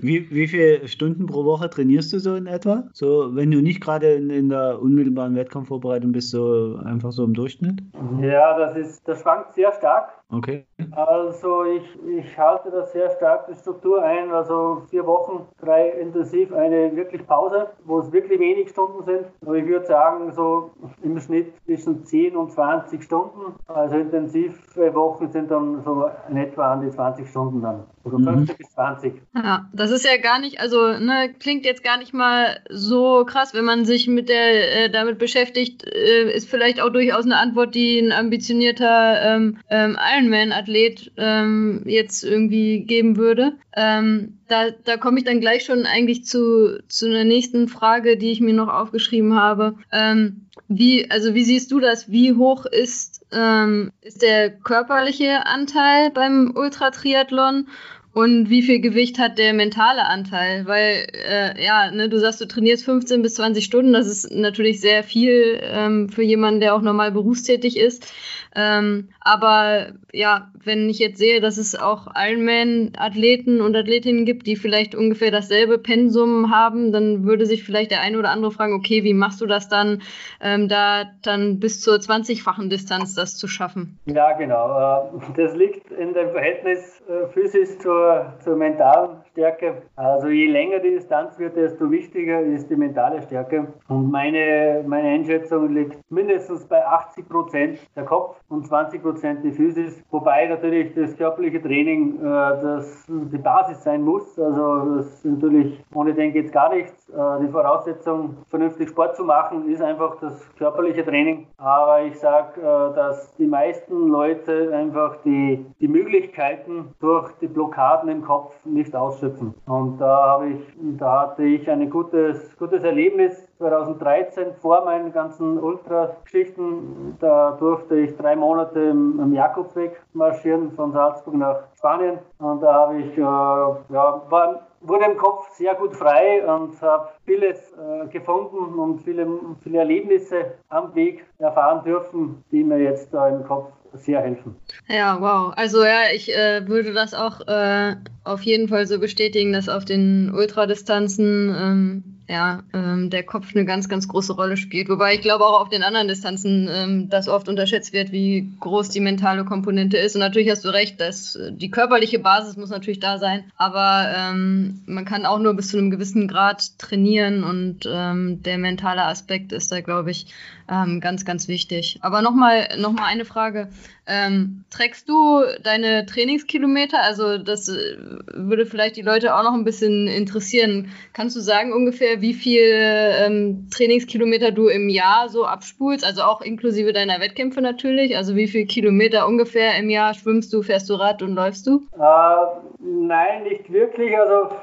Wie, wie viele Stunden pro Woche trainierst du so in etwa? So, wenn du nicht gerade in, in der unmittelbaren Wettkampfvorbereitung bist, so einfach so im Durchschnitt? Ja, das ist, das schwankt sehr stark. Okay. Also ich, ich halte da sehr stark die Struktur ein, also vier Wochen, drei intensiv, eine wirklich Pause, wo es wirklich wenig Stunden sind. Aber ich würde sagen, so im Schnitt zwischen 10 und 20 Stunden. Also intensive Wochen sind dann so in etwa an die 20 Stunden dann. Oder mhm. 15 bis 20. Ja, das ist ja gar nicht, also ne, klingt jetzt gar nicht mal so krass, wenn man sich mit der äh, damit beschäftigt, äh, ist vielleicht auch durchaus eine Antwort, die ein ambitionierter ähm, ähm, Ironman-Athlet ähm, jetzt irgendwie geben würde. Ähm, da da komme ich dann gleich schon eigentlich zu, zu einer nächsten Frage, die ich mir noch aufgeschrieben habe. Ähm, wie, also wie siehst du das? Wie hoch ist, ähm, ist der körperliche Anteil beim Ultratriathlon? Und wie viel Gewicht hat der mentale Anteil? Weil, äh, ja, ne, du sagst, du trainierst 15 bis 20 Stunden. Das ist natürlich sehr viel ähm, für jemanden, der auch normal berufstätig ist. Ähm, aber ja, wenn ich jetzt sehe, dass es auch Ironman-Athleten und Athletinnen gibt, die vielleicht ungefähr dasselbe Pensum haben, dann würde sich vielleicht der eine oder andere fragen, okay, wie machst du das dann, ähm, da dann bis zur 20-fachen Distanz das zu schaffen? Ja, genau. Äh, das liegt in dem Verhältnis äh, Physis zur, zur mentalen Stärke. Also je länger die Distanz wird, desto wichtiger ist die mentale Stärke. Und meine, meine Einschätzung liegt mindestens bei 80 Prozent der Kopf und 20 Prozent die Physis. Wobei natürlich das körperliche Training äh, das die Basis sein muss. Also das natürlich, ohne den geht es gar nichts. Äh, die Voraussetzung, vernünftig Sport zu machen, ist einfach das körperliche Training. Aber ich sage, äh, dass die meisten Leute einfach die, die Möglichkeiten durch die Blockaden im Kopf nicht ausschöpfen. Und da habe ich, da hatte ich ein gutes, gutes Erlebnis 2013 vor meinen ganzen Ultra-Geschichten. Da durfte ich drei Monate im, im Jakobsweg marschieren von Salzburg nach Spanien. Und da habe ich, äh, ja, war, wurde im Kopf sehr gut frei und habe vieles äh, gefunden und viele, viele Erlebnisse am Weg erfahren dürfen, die mir jetzt da im Kopf sehr helfen. Ja, wow. Also ja, ich äh, würde das auch äh, auf jeden Fall so bestätigen, dass auf den Ultradistanzen ähm, ja, ähm, der Kopf eine ganz, ganz große Rolle spielt. Wobei ich glaube auch auf den anderen Distanzen ähm, das oft unterschätzt wird, wie groß die mentale Komponente ist. Und natürlich hast du recht, dass äh, die körperliche Basis muss natürlich da sein, aber ähm, man kann auch nur bis zu einem gewissen Grad trainieren und ähm, der mentale Aspekt ist da, glaube ich, ähm, ganz, ganz wichtig. Aber nochmal noch mal eine Frage. Ähm, trägst du deine Trainingskilometer? Also das äh, würde vielleicht die Leute auch noch ein bisschen interessieren. Kannst du sagen ungefähr, wie viel ähm, Trainingskilometer du im Jahr so abspulst? Also auch inklusive deiner Wettkämpfe natürlich. Also wie viele Kilometer ungefähr im Jahr schwimmst du, fährst du Rad und läufst du? Äh, nein, nicht wirklich. Also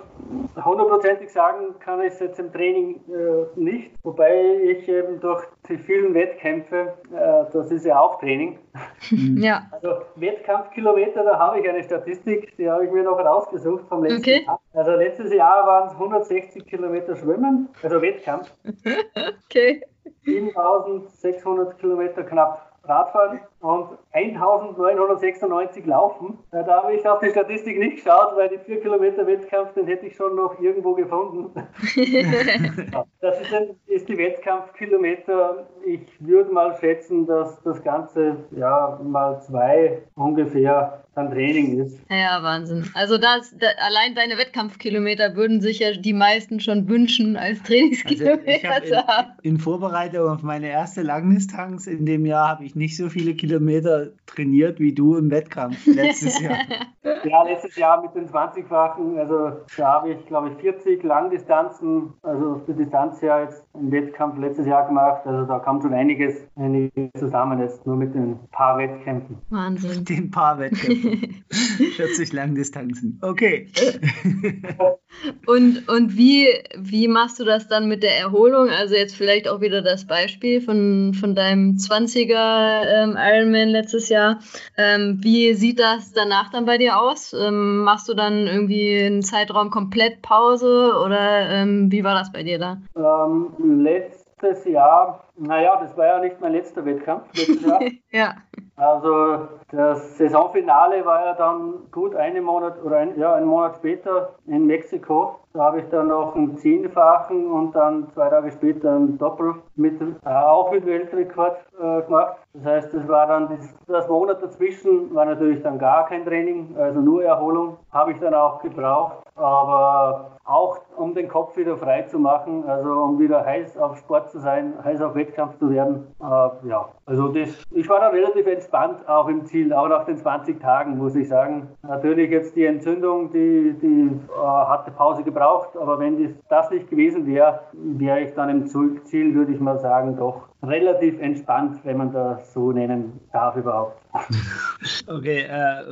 hundertprozentig sagen kann ich es jetzt im Training äh, nicht, wobei ich eben durch die vielen Wettkämpfe, äh, das ist ja auch Training. Ja. Also Wettkampfkilometer, da habe ich eine Statistik, die habe ich mir noch rausgesucht vom letzten okay. Jahr. Also letztes Jahr waren es 160 Kilometer Schwimmen, also Wettkampf. *laughs* okay. 7600 Kilometer knapp Radfahren und 1996 laufen. Da habe ich auf die Statistik nicht geschaut, weil die 4 Kilometer Wettkampf, den hätte ich schon noch irgendwo gefunden. *laughs* das ist, ein, ist die Wettkampfkilometer. Ich würde mal schätzen, dass das Ganze ja mal zwei ungefähr an Training ist. Ja, Wahnsinn. Also das, da, allein deine Wettkampfkilometer würden sich ja die meisten schon wünschen, als Trainingskilometer also zu haben. In, in Vorbereitung auf meine erste Langdistanz in dem Jahr habe ich nicht so viele Kilometer trainiert wie du im Wettkampf letztes Jahr. *laughs* ja, letztes Jahr mit den 20-fachen, also da habe ich glaube ich 40 Langdistanzen, also für Distanz her jetzt im Wettkampf letztes Jahr gemacht. Also da kam schon einiges, einiges zusammen jetzt nur mit den paar Wettkämpfen. Wahnsinn. Den paar Wettkämpfen. *laughs* 40 Langdistanzen. Okay. und und wie, wie machst du das dann mit der Erholung? Also jetzt vielleicht auch wieder das Beispiel von, von deinem 20er ähm, Ironman letztes Jahr. Ähm, wie sieht das danach dann bei dir aus? Ähm, machst du dann irgendwie einen Zeitraum komplett Pause oder ähm, wie war das bei dir da? Ähm, letztes Jahr, naja, das war ja nicht mein letzter Wettkampf. *laughs* ja. Also das Saisonfinale war ja dann gut einen Monat oder ein, ja, einen Monat später in Mexiko. Da habe ich dann noch einen Zehnfachen und dann zwei Tage später einen Doppel mit, äh, auch mit Weltrekord äh, gemacht. Das heißt, das war dann das, das, Monat dazwischen, war natürlich dann gar kein Training, also nur Erholung. Habe ich dann auch gebraucht, aber auch um den Kopf wieder frei zu machen, also um wieder heiß auf Sport zu sein, heiß auf Wettkampf zu werden. Äh, ja, also das, ich war dann relativ entspannt auch im Ziel, auch nach den 20 Tagen, muss ich sagen. Natürlich jetzt die Entzündung, die, die äh, hatte Pause gebraucht, aber wenn das, das nicht gewesen wäre, wäre ich dann im Ziel, würde ich mal sagen, doch relativ entspannt, wenn man das so nennen darf überhaupt. *laughs* Okay, äh,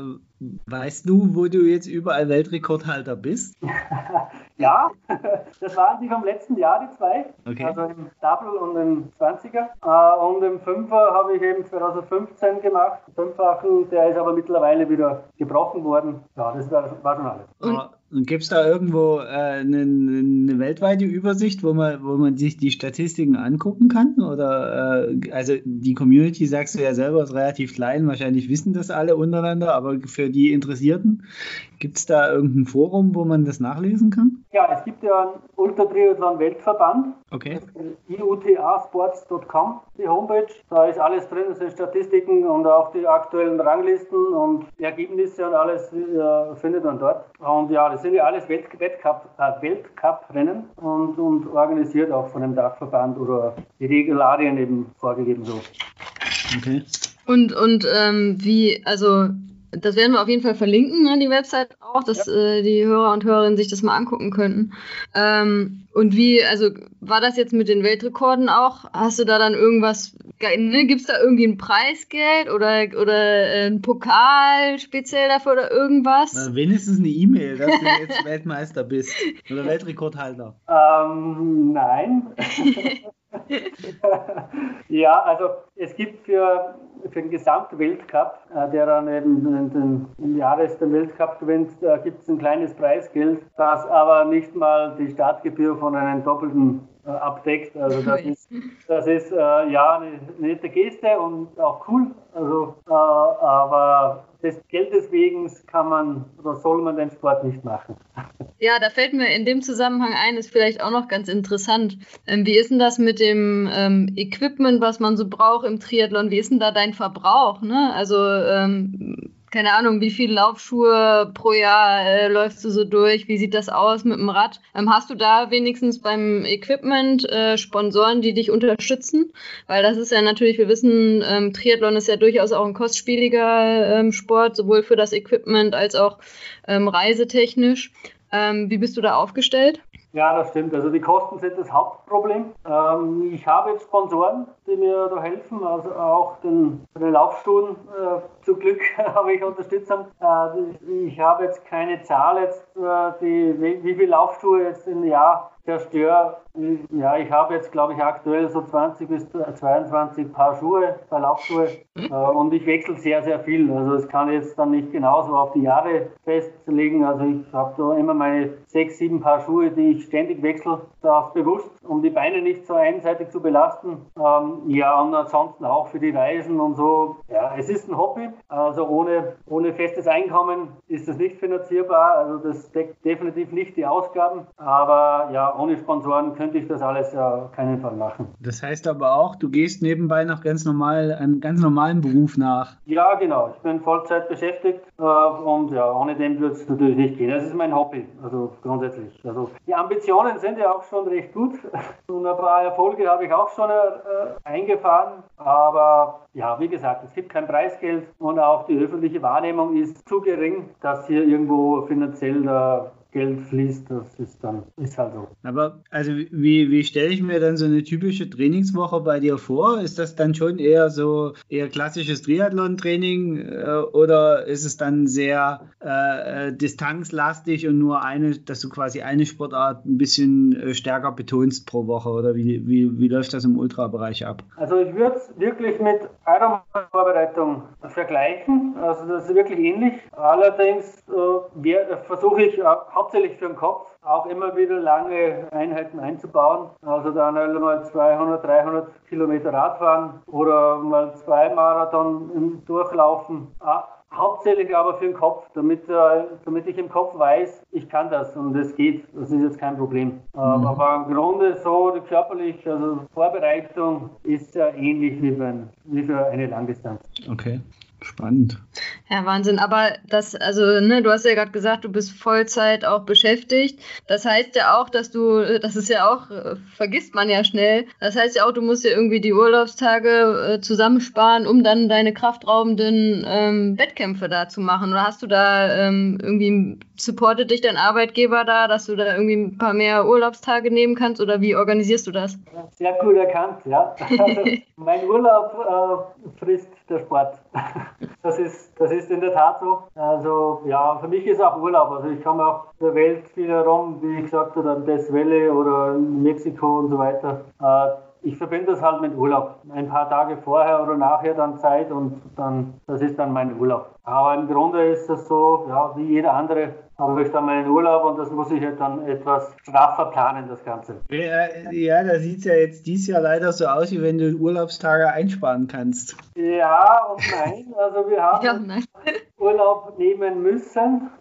weißt du, wo du jetzt überall Weltrekordhalter bist? *laughs* ja, *laughs* das waren die vom letzten Jahr, die zwei. Okay. Also im Double und im 20er. Äh, und im Fünfer habe ich eben 2015 gemacht. Fünffachen, der ist aber mittlerweile wieder gebrochen worden. Ja, das war, war schon alles. Und Gibt es da irgendwo äh, eine, eine, weltweite Übersicht, wo man, wo man sich die Statistiken angucken kann? Oder äh, also die Community, sagst du ja selber, ist relativ klein, wahrscheinlich wissen das alle untereinander, aber für die Interessierten, gibt es da irgendein Forum, wo man das nachlesen kann? Ja, es gibt ja einen Ultratriathlon-Weltverband. Okay. iutasports.com, die Homepage. Da ist alles drin, es sind Statistiken und auch die aktuellen Ranglisten und Ergebnisse und alles äh, findet man dort. Und ja, das sind ja alles Welt Weltcup, äh, Weltcup-Rennen und, und organisiert auch von dem Dachverband oder die Regularien eben vorgegeben so. Okay. Und, und ähm, wie, also das werden wir auf jeden Fall verlinken, ne, die Website auch, dass ja. äh, die Hörer und Hörerinnen sich das mal angucken könnten. Ähm, und wie, also war das jetzt mit den Weltrekorden auch? Hast du da dann irgendwas, ne, gibt es da irgendwie ein Preisgeld oder, oder äh, ein Pokal speziell dafür oder irgendwas? Na, wenigstens eine E-Mail, dass du jetzt *laughs* Weltmeister bist oder *laughs* Weltrekordhalter. Ähm, nein. *laughs* *laughs* ja, also es gibt für, für den Gesamtweltcup, äh, der dann eben den, den, im Jahres den Weltcup gewinnt, äh, gibt es ein kleines Preisgeld, das aber nicht mal die Startgebühr von einem doppelten abdeckt. Also das *laughs* ist, das ist äh, ja eine nette Geste und auch cool. Also, äh, aber des Geldes wegen kann man oder soll man den Sport nicht machen. *laughs* Ja, da fällt mir in dem Zusammenhang ein, ist vielleicht auch noch ganz interessant. Ähm, wie ist denn das mit dem ähm, Equipment, was man so braucht im Triathlon? Wie ist denn da dein Verbrauch? Ne? Also ähm, keine Ahnung, wie viele Laufschuhe pro Jahr äh, läufst du so durch? Wie sieht das aus mit dem Rad? Ähm, hast du da wenigstens beim Equipment äh, Sponsoren, die dich unterstützen? Weil das ist ja natürlich, wir wissen, ähm, Triathlon ist ja durchaus auch ein kostspieliger ähm, Sport, sowohl für das Equipment als auch ähm, reisetechnisch. Ähm, wie bist du da aufgestellt? Ja, das stimmt. Also die Kosten sind das Hauptproblem. Ähm, ich habe jetzt Sponsoren, die mir da helfen, also auch den, den Laufstuhlen. Äh, zum Glück *laughs* habe ich Unterstützung. Äh, ich habe jetzt keine Zahl jetzt, äh, die, wie, wie viele Laufschuhe jetzt im Jahr zerstöre. Ja, ich habe jetzt, glaube ich, aktuell so 20 bis 22 Paar Schuhe, Paar Laufschuhe. Äh, und ich wechsle sehr, sehr viel. Also es kann jetzt dann nicht genauso auf die Jahre festlegen. Also ich habe da immer meine sechs, sieben Paar Schuhe, die ich ständig wechsle. Das bewusst, um die Beine nicht so einseitig zu belasten. Ähm, ja, und ansonsten auch für die Reisen und so. Ja, es ist ein Hobby. Also ohne, ohne festes Einkommen ist das nicht finanzierbar. Also das deckt definitiv nicht die Ausgaben. Aber ja, ohne Sponsoren könnte ich das alles ja keinen Fall machen. Das heißt aber auch, du gehst nebenbei noch ganz normal einem ganz normalen Beruf nach. Ja, genau. Ich bin Vollzeit beschäftigt äh, und ja, ohne dem würde es natürlich nicht gehen. Das ist mein Hobby, also grundsätzlich. Also die Ambitionen sind ja auch schon recht gut *laughs* und ein paar Erfolge habe ich auch schon äh, eingefahren. Aber ja, wie gesagt, es gibt kein Preisgeld und auch die öffentliche Wahrnehmung ist zu gering, dass hier irgendwo finanziell da Geld fließt, das ist dann, ist halt so. Aber also wie, wie stelle ich mir dann so eine typische Trainingswoche bei dir vor? Ist das dann schon eher so eher klassisches Triathlon-Training äh, oder ist es dann sehr äh, distanzlastig und nur eine, dass du quasi eine Sportart ein bisschen äh, stärker betonst pro Woche oder wie, wie, wie läuft das im Ultrabereich ab? Also ich würde es wirklich mit Ironman-Vorbereitung vergleichen. Also das ist wirklich ähnlich. Allerdings äh, versuche ich hauptsächlich für den Kopf auch immer wieder lange Einheiten einzubauen. Also dann mal 200, 300 Kilometer Radfahren oder mal zwei Marathon durchlaufen. Hauptsächlich aber für den Kopf, damit, äh, damit ich im Kopf weiß, ich kann das und es geht. Das ist jetzt kein Problem. Mhm. Aber im Grunde so die körperliche also Vorbereitung ist ja ähnlich wie für, wie für eine Langdistanz. Okay. Spannend. Ja, Wahnsinn. Aber das, also, ne, du hast ja gerade gesagt, du bist Vollzeit auch beschäftigt. Das heißt ja auch, dass du, das ist ja auch, äh, vergisst man ja schnell. Das heißt ja auch, du musst ja irgendwie die Urlaubstage äh, zusammensparen, um dann deine kraftraubenden ähm, Wettkämpfe da zu machen. Oder hast du da ähm, irgendwie, supportet dich dein Arbeitgeber da, dass du da irgendwie ein paar mehr Urlaubstage nehmen kannst? Oder wie organisierst du das? Sehr cool erkannt, ja. Also, *laughs* mein Urlaub äh, frisst der Sport. Das ist, das ist in der Tat so. Also ja, für mich ist auch Urlaub. Also ich komme auch der Welt viel herum, wie ich gesagt habe, am Death Valley oder Mexiko und so weiter. Äh, ich verbinde das halt mit Urlaub. Ein paar Tage vorher oder nachher dann Zeit und dann, das ist dann mein Urlaub. Aber im Grunde ist das so, ja, wie jeder andere habe ich dann meinen Urlaub und das muss ich halt dann etwas straffer planen, das Ganze. Ja, ja da sieht es ja jetzt dieses Jahr leider so aus, wie wenn du Urlaubstage einsparen kannst. Ja und nein. Also wir *laughs* haben ja, Urlaub nehmen müssen.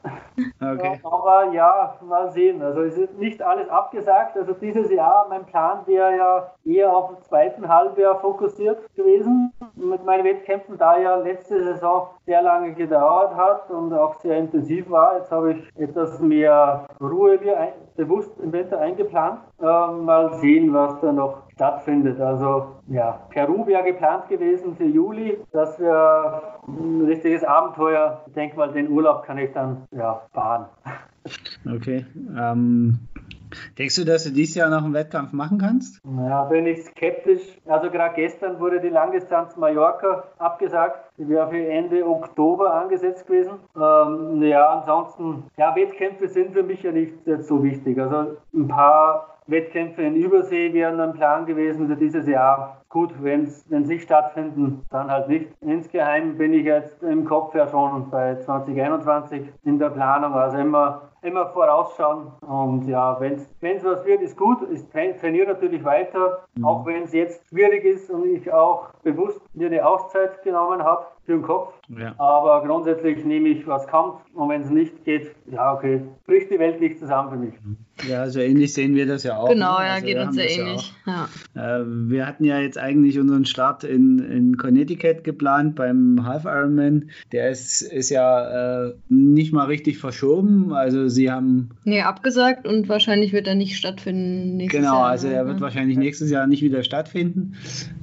Okay. Aber ja, mal sehen. Also es ist nicht alles abgesagt. Also dieses Jahr, mein Plan wäre ja eher auf dem zweiten Halbjahr fokussiert gewesen mit meinen Wettkämpfen, da ja letzte Saison sehr lange gedauert hat und auch sehr intensiv war. Jetzt habe ich etwas mehr Ruhe mir bewusst im Winter eingeplant. Ähm, mal sehen, was da noch stattfindet. Also ja, Peru wäre geplant gewesen für Juli. Das wäre ein richtiges Abenteuer. Ich denke mal, den Urlaub kann ich dann ja fahren. Okay. Ähm, Denkst du, dass du dieses Jahr noch einen Wettkampf machen kannst? Ja, bin ich skeptisch. Also gerade gestern wurde die Langdistanz Mallorca abgesagt. Die wäre für Ende Oktober angesetzt gewesen. Ähm, ja, ansonsten, ja, Wettkämpfe sind für mich ja nicht so wichtig. Also ein paar Wettkämpfe in Übersee wären ein Plan gewesen für dieses Jahr. Gut, wenn sie stattfinden, dann halt nicht. Insgeheim bin ich jetzt im Kopf ja schon bei 2021 in der Planung. Also immer immer vorausschauen. Und ja, wenn es was wird, ist gut. Ich trainiere natürlich weiter, mhm. auch wenn es jetzt schwierig ist und ich auch bewusst mir eine Auszeit genommen habe für den Kopf. Ja. Aber grundsätzlich nehme ich, was kommt. Und wenn es nicht geht, ja, okay, bricht die Welt nicht zusammen für mich. Ja, so ähnlich sehen wir das ja auch. Genau, ne? ja, also geht uns sehr ähnlich. Ja ja. Äh, wir hatten ja jetzt eigentlich unseren Start in, in Connecticut geplant beim Half Ironman. Der ist, ist ja äh, nicht mal richtig verschoben. Also sie haben. Nee, abgesagt und wahrscheinlich wird er nicht stattfinden nächstes genau, Jahr. Genau, also er ne? wird wahrscheinlich nächstes Jahr nicht wieder stattfinden.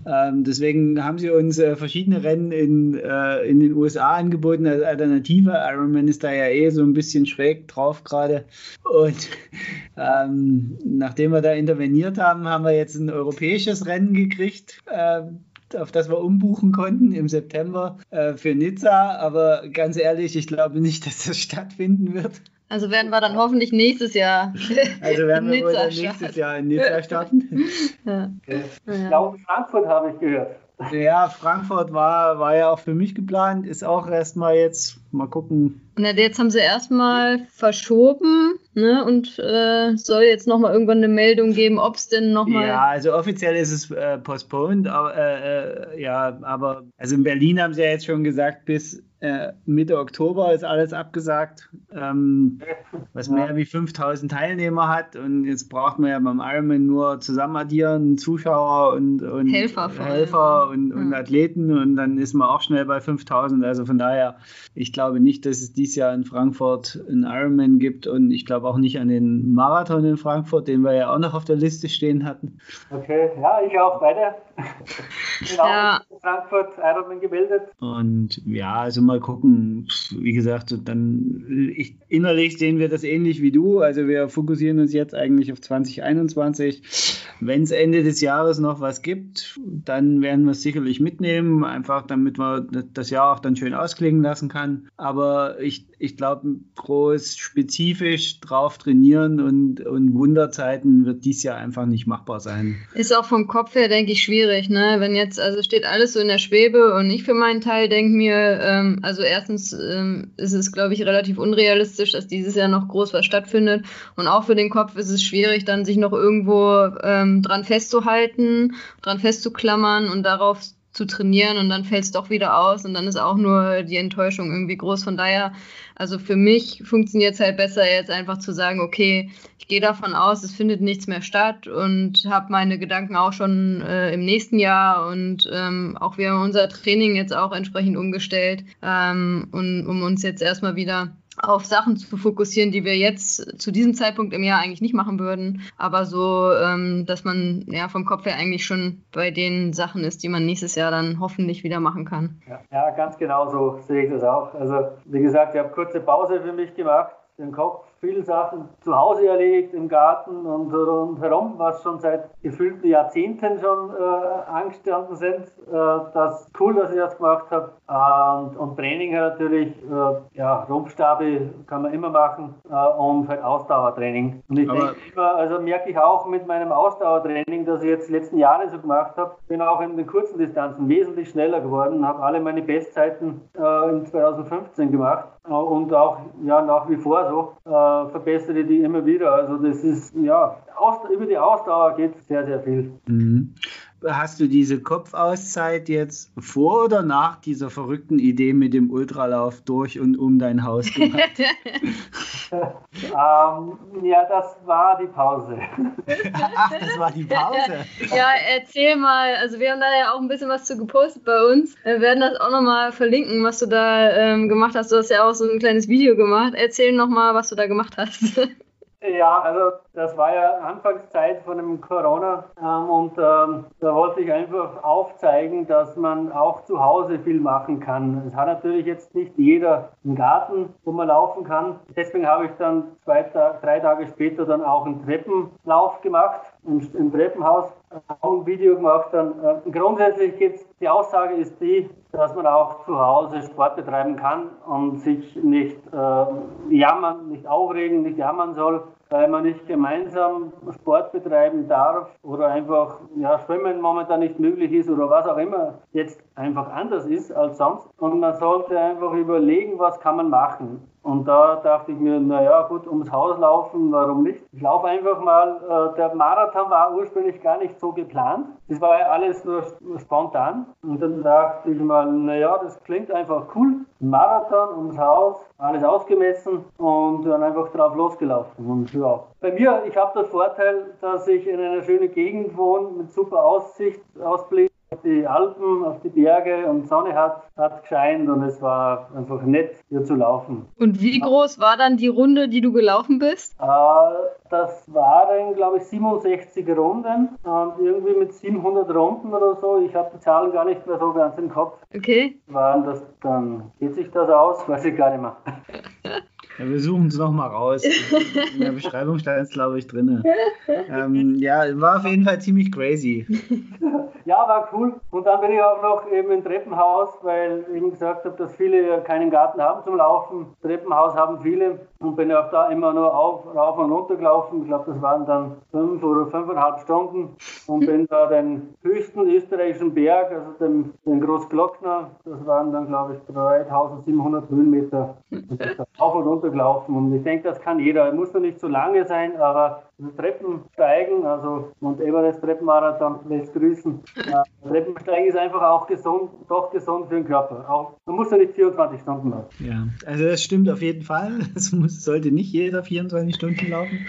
Ähm, deswegen haben sie uns äh, verschiedene Rennen in, äh, in den USA angeboten als Alternative. Ironman ist da ja eh so ein bisschen schräg drauf gerade. Und ähm, nachdem wir da interveniert haben, haben wir jetzt ein europäisches Rennen gekriegt. Ähm, auf das wir umbuchen konnten im September äh, für Nizza. Aber ganz ehrlich, ich glaube nicht, dass das stattfinden wird. Also werden wir dann hoffentlich nächstes Jahr. *laughs* Also werden wir wohl nächstes Jahr in Nizza starten. *laughs* Ja. Ich glaube, Frankfurt habe ich gehört. *laughs* Ja, Frankfurt war, war ja auch für mich geplant, ist auch erstmal jetzt, mal gucken. Na, jetzt haben sie erstmal verschoben ne? Und äh, soll jetzt nochmal irgendwann eine Meldung geben, ob es denn nochmal. Ja, also offiziell ist es äh, postponed, aber äh, äh, ja, aber also in Berlin haben sie ja jetzt schon gesagt, bis äh, Mitte Oktober ist alles abgesagt, ähm, was mehr wie 5000 Teilnehmer hat. Und jetzt braucht man ja beim Ironman nur zusammen addieren, Zuschauer und, und Helfer, Helfer und, und ja. Athleten. Und dann ist man auch schnell bei 5000. Also von daher, ich glaube nicht, dass es dieses Jahr in Frankfurt einen Ironman gibt. Und ich glaube auch nicht an den Marathon in Frankfurt, den wir ja auch noch auf der Liste stehen hatten. Okay, ja, ich auch beide. *laughs* genau, ja. Frankfurt Ironman gemeldet. Und ja, also mal gucken. Wie gesagt, dann ich, innerlich sehen wir das ähnlich wie du. Also wir fokussieren uns jetzt eigentlich auf 2021. Wenn es Ende des Jahres noch was gibt, dann werden wir es sicherlich mitnehmen, einfach damit man das Jahr auch dann schön ausklingen lassen kann. Aber ich, ich glaube, groß spezifisch drauf trainieren und, und Wunderzeiten wird dies Jahr einfach nicht machbar sein. Ist auch vom Kopf her, denke ich, schwierig, ne? Wenn jetzt, also steht alles so in der Schwebe und ich für meinen Teil denke mir, ähm, also erstens ähm, ist es, glaube ich, relativ unrealistisch, dass dieses Jahr noch groß was stattfindet. Und auch für den Kopf ist es schwierig, dann sich noch irgendwo ähm, dran festzuhalten, dran festzuklammern und darauf zu trainieren und dann fällt es doch wieder aus und dann ist auch nur die Enttäuschung irgendwie groß. Von daher, also für mich funktioniert es halt besser, jetzt einfach zu sagen, okay, ich gehe davon aus, es findet nichts mehr statt und habe meine Gedanken auch schon äh, im nächsten Jahr und ähm, auch wir haben unser Training jetzt auch entsprechend umgestellt, ähm, und, um uns jetzt erstmal wieder auf Sachen zu fokussieren, die wir jetzt zu diesem Zeitpunkt im Jahr eigentlich nicht machen würden, aber so, ähm, dass man ja vom Kopf her eigentlich schon bei den Sachen ist, die man nächstes Jahr dann hoffentlich wieder machen kann. Ja, ja ganz genau so sehe ich das auch. Also wie gesagt, ich habe kurze Pause für mich gemacht, den Kopf viele Sachen zu Hause erledigt, im Garten und rundherum, was schon seit gefühlten Jahrzehnten schon äh, angestanden sind. Äh, das ist cool, dass ich das gemacht habe. Und, und, Training natürlich, äh, ja, Rumpfstabe kann man immer machen äh, und halt Ausdauertraining. Und ich denke immer, also merke ich auch mit meinem Ausdauertraining, das ich jetzt die letzten Jahre so gemacht habe, bin auch in den kurzen Distanzen wesentlich schneller geworden, habe alle meine Bestzeiten äh, in 2015 gemacht und auch ja, nach wie vor so verbessere die immer wieder. Also das ist, ja, aus, über die Ausdauer geht sehr, sehr viel. Mhm. Hast du diese Kopfauszeit jetzt vor oder nach dieser verrückten Idee mit dem Ultralauf durch und um dein Haus gemacht? *laughs* ähm, ja, das war die Pause. *laughs* Ach, das war die Pause. ja, erzähl mal. Also wir haben da ja auch ein bisschen was zu gepostet bei uns. Wir werden das auch nochmal verlinken, was du da ähm, gemacht hast. Du hast ja auch so ein kleines Video gemacht. Erzähl nochmal, was du da gemacht hast. *laughs* Ja, also das war ja Anfangszeit von dem Corona ähm, und ähm, da wollte ich einfach aufzeigen, dass man auch zu Hause viel machen kann. Es hat natürlich jetzt nicht jeder einen Garten, wo man laufen kann. Deswegen habe ich dann zwei, drei Tage später dann auch einen Treppenlauf gemacht im, im Treppenhaus ein Video gemacht. Äh, grundsätzlich gibt's, die Aussage ist die, dass man auch zu Hause Sport betreiben kann und sich nicht äh, jammern, nicht aufregen, nicht jammern soll, weil man nicht gemeinsam Sport betreiben darf oder einfach ja, Schwimmen momentan nicht möglich ist oder was auch immer jetzt einfach anders ist als sonst. Und man sollte einfach überlegen, was kann man machen. Und da dachte ich mir, naja, gut, ums Haus laufen, warum nicht? Ich laufe einfach mal. Äh, der Marathon war ursprünglich gar nicht so geplant. Das war ja alles nur spontan. Und dann dachte ich mal, naja, das klingt einfach cool. Marathon ums Haus, alles ausgemessen und dann einfach drauf losgelaufen. Und ja, bei mir, ich habe den Vorteil, dass ich in einer schönen Gegend wohne mit super Aussicht, Ausblick auf die Alpen, auf die Berge und Sonne hat, hat gescheint und es war einfach nett, hier zu laufen. Und wie groß war dann die Runde, die du gelaufen bist? Äh, das waren, glaube ich, 67 Runden und irgendwie mit 700 Runden oder so. Ich habe die Zahlen gar nicht mehr so ganz im Kopf. Okay. Waren das dann, geht sich das aus? Weiß ich gar nicht mehr. *laughs* Ja, wir suchen es nochmal raus. In der Beschreibung stand es, glaube ich, drin. Ähm, ja, war auf jeden Fall ziemlich crazy. *laughs* Ja, war cool. Und dann bin ich auch noch eben im Treppenhaus, weil ich eben gesagt habe, dass viele keinen Garten haben zum Laufen. Treppenhaus haben viele und bin auch da immer nur auf, rauf und runter gelaufen. Ich glaube, das waren dann fünf oder fünfeinhalb Stunden und bin da den höchsten österreichischen Berg, also den, den Großglockner, das waren dann, glaube ich, 3700 Höhenmeter. auf und runter gelaufen. Und ich denke, das kann jeder. Muss noch nicht so lange sein, aber Treppen steigen, also Mount Everest Treppenmarathon lässt grüßen. Äh, Treppensteigen ist einfach auch gesund, doch gesund für den Körper. Auch, man muss ja nicht 24 Stunden laufen. Ja, also das stimmt auf jeden Fall. *laughs* Es muss, sollte nicht jeder 24 Stunden laufen.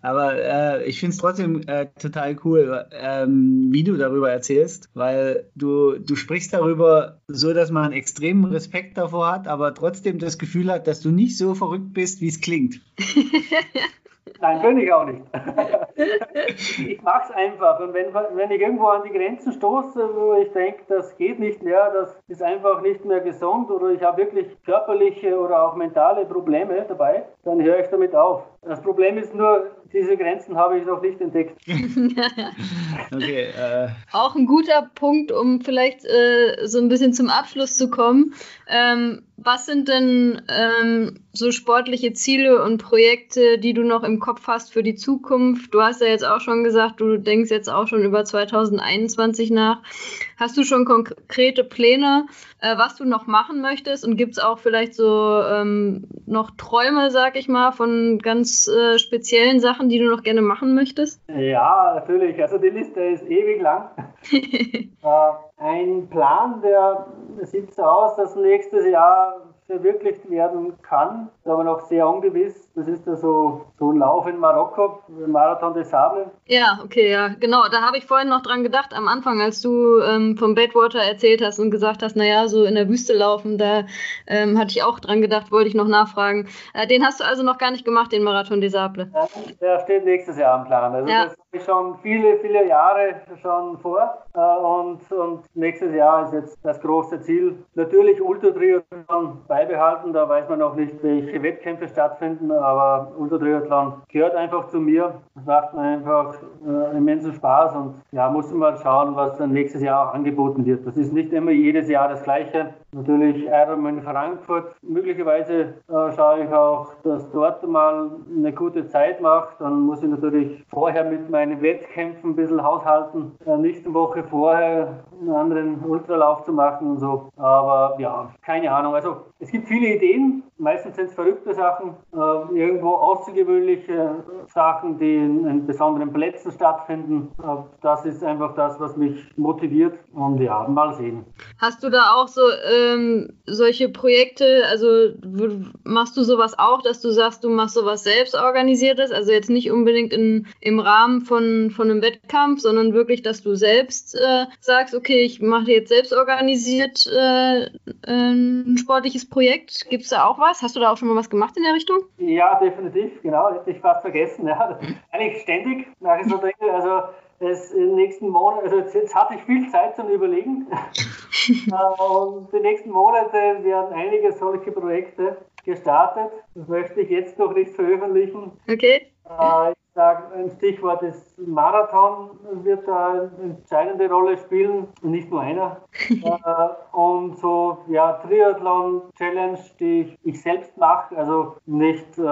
Aber äh, ich finde es trotzdem äh, total cool, ähm, wie du darüber erzählst, weil du, du sprichst darüber so, dass man extremen Respekt davor hat, aber trotzdem das Gefühl hat, dass du nicht so verrückt bist, wie es klingt. *laughs* Nein, bin ich auch nicht. *laughs* ich mache es einfach. Und wenn, wenn ich irgendwo an die Grenzen stoße, wo ich denke, das geht nicht mehr, das ist einfach nicht mehr gesund oder ich habe wirklich körperliche oder auch mentale Probleme dabei, dann höre ich damit auf. Das Problem ist nur, diese Grenzen habe ich noch nicht entdeckt. *laughs* okay, äh. Auch ein guter Punkt, um vielleicht äh, so ein bisschen zum Abschluss zu kommen. Ähm, was sind denn ähm, so sportliche Ziele und Projekte, die du noch im Kopf hast für die Zukunft? Du hast ja jetzt auch schon gesagt, du denkst jetzt auch schon über 2021 nach. Hast du schon konkrete Pläne, äh, was du noch machen möchtest? Und gibt es auch vielleicht so ähm, noch Träume, sag ich mal, von ganz äh, speziellen Sachen, die du noch gerne machen möchtest? Ja, natürlich. Also die Liste ist ewig lang. *laughs* äh, ein Plan, der sieht so aus, dass nächstes Jahr verwirklicht werden kann, ist aber noch sehr ungewiss. Das ist ja so, so ein Lauf in Marokko, Marathon des Sables. Ja, okay, ja, genau. Da habe ich vorhin noch dran gedacht, am Anfang, als du ähm, vom Badwater erzählt hast und gesagt hast, naja, so in der Wüste laufen, da ähm, hatte ich auch dran gedacht, wollte ich noch nachfragen. Äh, den hast du also noch gar nicht gemacht, den Marathon des Sables? Ja, der steht nächstes Jahr am Plan. Also ja. das habe ich schon viele, viele Jahre schon vor. Äh, und, und nächstes Jahr ist jetzt das große Ziel. Natürlich Ultratriathlon beibehalten, da weiß man noch nicht, welche Wettkämpfe stattfinden, aber Ultratriathlon gehört einfach zu mir. Das macht mir einfach äh, immensen Spaß und ja, muss mal schauen, was dann nächstes Jahr auch angeboten wird. Das ist nicht immer jedes Jahr das Gleiche. Natürlich Ironman Frankfurt. Möglicherweise äh, schaue ich auch, dass dort mal eine gute Zeit macht. Dann muss ich natürlich vorher mit meinen Wettkämpfen ein bisschen haushalten. Äh, nächste Woche vorher einen anderen Ultralauf zu machen und so. Aber ja, keine Ahnung. Also es gibt viele Ideen. Meistens sind es verrückte Sachen, äh, irgendwo außergewöhnliche Sachen, die in, in besonderen Plätzen stattfinden. Äh, das ist einfach das, was mich motiviert. Und ja, mal sehen. Hast du da auch so ähm, solche Projekte, also machst du sowas auch, dass du sagst, du machst sowas selbst organisiertes, also jetzt nicht unbedingt in, im Rahmen von, von einem Wettkampf, sondern wirklich, dass du selbst äh, sagst, okay, ich mache jetzt selbst organisiert äh, ein sportliches Projekt. Gibt es da auch was? Hast du da auch schon mal was gemacht in der Richtung? Ja, definitiv, genau, hätte ich fast vergessen. Ja. *laughs* Eigentlich ständig mache ich so Dinge, also das im nächsten Monat, also jetzt, jetzt, hatte ich viel Zeit zum Überlegen. *laughs* Äh, und die nächsten Monate werden einige solche Projekte gestartet. Das möchte ich jetzt noch nicht veröffentlichen. Okay. Äh, ich sage, ein Stichwort ist Marathon wird da eine entscheidende Rolle spielen, nicht nur einer. *laughs* äh, und so, ja, Triathlon-Challenge, die ich, ich selbst mache, also nicht äh,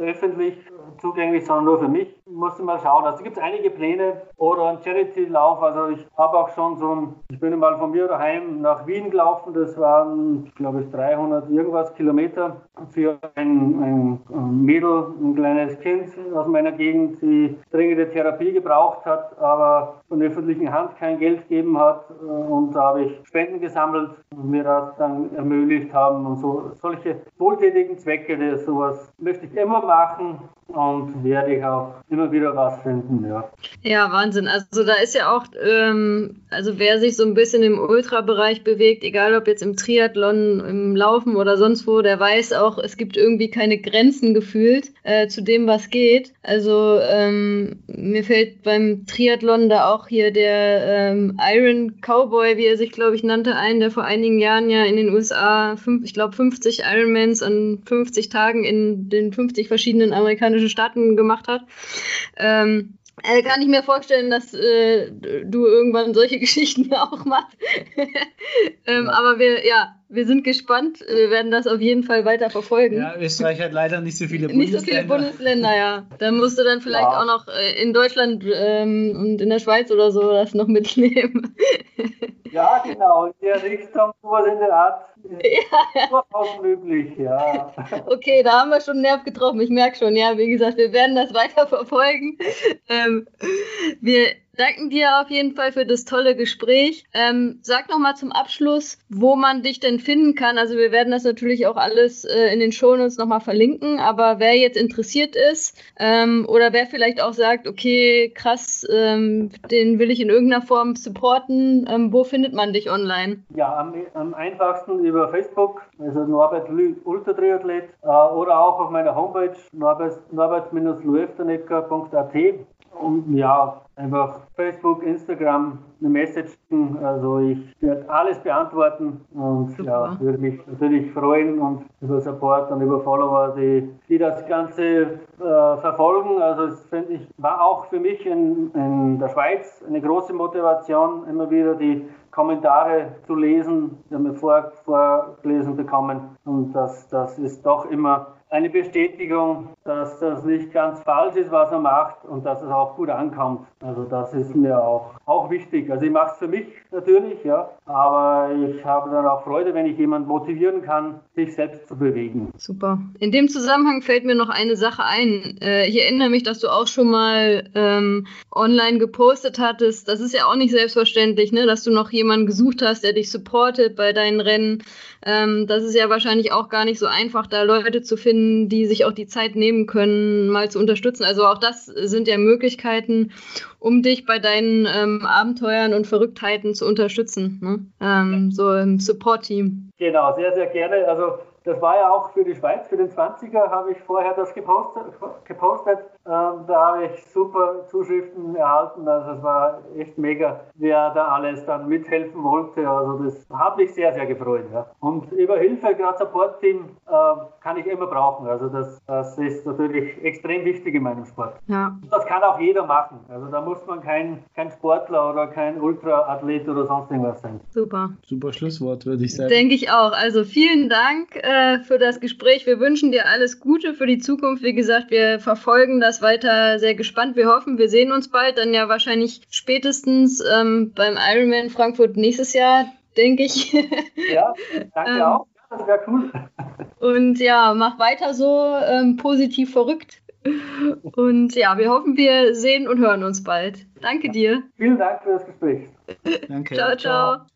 öffentlich zugänglich, sondern nur für mich. Musste mal schauen. Also gibt es einige Pläne oder ein Charity-Lauf. Also ich habe auch schon so ein, ich bin mal von mir daheim nach Wien gelaufen. Das waren, glaube ich, 300 irgendwas Kilometer für ein, ein Mädel, ein kleines Kind aus meiner Gegend, die dringende Therapie gebraucht hat, aber von der öffentlichen Hand kein Geld gegeben hat. Und da habe ich Spenden gesammelt und mir das dann ermöglicht haben. Und so solche wohltätigen Zwecke, sowas möchte ich immer machen und werde ich auch immer wieder was finden, ja. Ja, Wahnsinn. Also da ist ja auch, ähm, also wer sich so ein bisschen im Ultrabereich bewegt, egal ob jetzt im Triathlon, im Laufen oder sonst wo, der weiß auch, es gibt irgendwie keine Grenzen gefühlt äh, zu dem, was geht. Also ähm, mir fällt beim Triathlon da auch hier der ähm, Iron Cowboy, wie er sich, glaube ich, nannte, ein, der vor einigen Jahren ja in den USA, fünf, ich glaube, 50 Ironmans an 50 Tagen in den 50 verschiedenen amerikanischen skandinavischen Staaten gemacht hat. Ähm, äh, kann ich mir vorstellen, dass äh, du irgendwann solche *laughs* Geschichten auch machst. *laughs* ähm, ja. Aber wir, ja, wir sind gespannt. Wir werden das auf jeden Fall weiter verfolgen. Ja, Österreich hat leider nicht so viele Bundesländer. Nicht so viele Bundesländer, ja. Da musst du dann vielleicht ja. auch noch äh, in Deutschland ähm, und in der Schweiz oder so das noch mitnehmen. *laughs* Ja, genau, in der Richtung, sowas in der Art ja. durchaus möglich, ja. *laughs* Okay, da haben wir schon einen Nerv getroffen, ich merke schon, ja, wie gesagt, wir werden das weiter verfolgen. Ähm, wir danken dir auf jeden Fall für das tolle Gespräch. Ähm, sag noch mal zum Abschluss, wo man dich denn finden kann. Also wir werden das natürlich auch alles äh, in den Shownotes noch mal verlinken. Aber wer jetzt interessiert ist ähm, oder wer vielleicht auch sagt, okay, krass, ähm, den will ich in irgendeiner Form supporten, ähm, wo findet man dich online? Ja, am, am einfachsten über Facebook, also Norbert Lü Ultratriathlet äh, oder auch auf meiner Homepage norbert-luefternecker.at. Und ja, einfach Facebook, Instagram eine Message schicken. Also ich werde alles beantworten und Super. ja, würde mich natürlich freuen und über Support und über Follower, die, die das Ganze äh, verfolgen. Also das finde ich war auch für mich in, in der Schweiz eine große Motivation, immer wieder die Kommentare zu lesen, die haben wir vor, vorgelesen bekommen. Und das, das ist doch immer eine Bestätigung, dass das nicht ganz falsch ist, was er macht und dass es auch gut ankommt. Also das ist mir auch, auch wichtig. Also ich mache es für mich natürlich, ja, aber ich habe dann auch Freude, wenn ich jemanden motivieren kann, sich selbst zu bewegen. Super. In dem Zusammenhang fällt mir noch eine Sache ein. Äh, ich erinnere mich, dass du auch schon mal ähm, online gepostet hattest. Das ist ja auch nicht selbstverständlich, ne, dass du noch jemanden gesucht hast, der dich supportet bei deinen Rennen. Ähm, das ist ja wahrscheinlich auch gar nicht so einfach, da Leute zu finden, die sich auch die Zeit nehmen können, mal zu unterstützen. Also auch das sind ja Möglichkeiten, um dich bei deinen ähm, Abenteuern und Verrücktheiten zu unterstützen. Ne? Ähm, so im Support-Team. Genau, sehr, sehr gerne. Also das war ja auch für die Schweiz, für den 20er habe ich vorher das gepostet. gepostet. Ähm, da habe ich super Zuschriften erhalten. Also es war echt mega, wer da alles dann mithelfen wollte. Also das hat mich sehr, sehr gefreut. Ja. Und über Hilfe, gerade Support-Team, äh, kann ich immer brauchen. Also das, das ist natürlich extrem wichtig in meinem Sport. Ja. Das kann auch jeder machen. Also da muss man kein, kein Sportler oder kein Ultraathlet oder sonst irgendwas sein. Super. Super Schlusswort, würde ich sagen. Denke ich auch. Also vielen Dank. Äh, äh, für das Gespräch. Wir wünschen dir alles Gute für die Zukunft. Wie gesagt, wir verfolgen das weiter sehr gespannt. Wir hoffen, wir sehen uns bald, dann ja wahrscheinlich spätestens ähm, beim Ironman Frankfurt nächstes Jahr, denke ich. *laughs* Ja, danke ähm, auch. Das wäre cool. Und ja, mach weiter so ähm, positiv verrückt. Und ja, wir hoffen, wir sehen und hören uns bald. Danke dir. Vielen Dank für das Gespräch. Danke. ciao. ciao. ciao.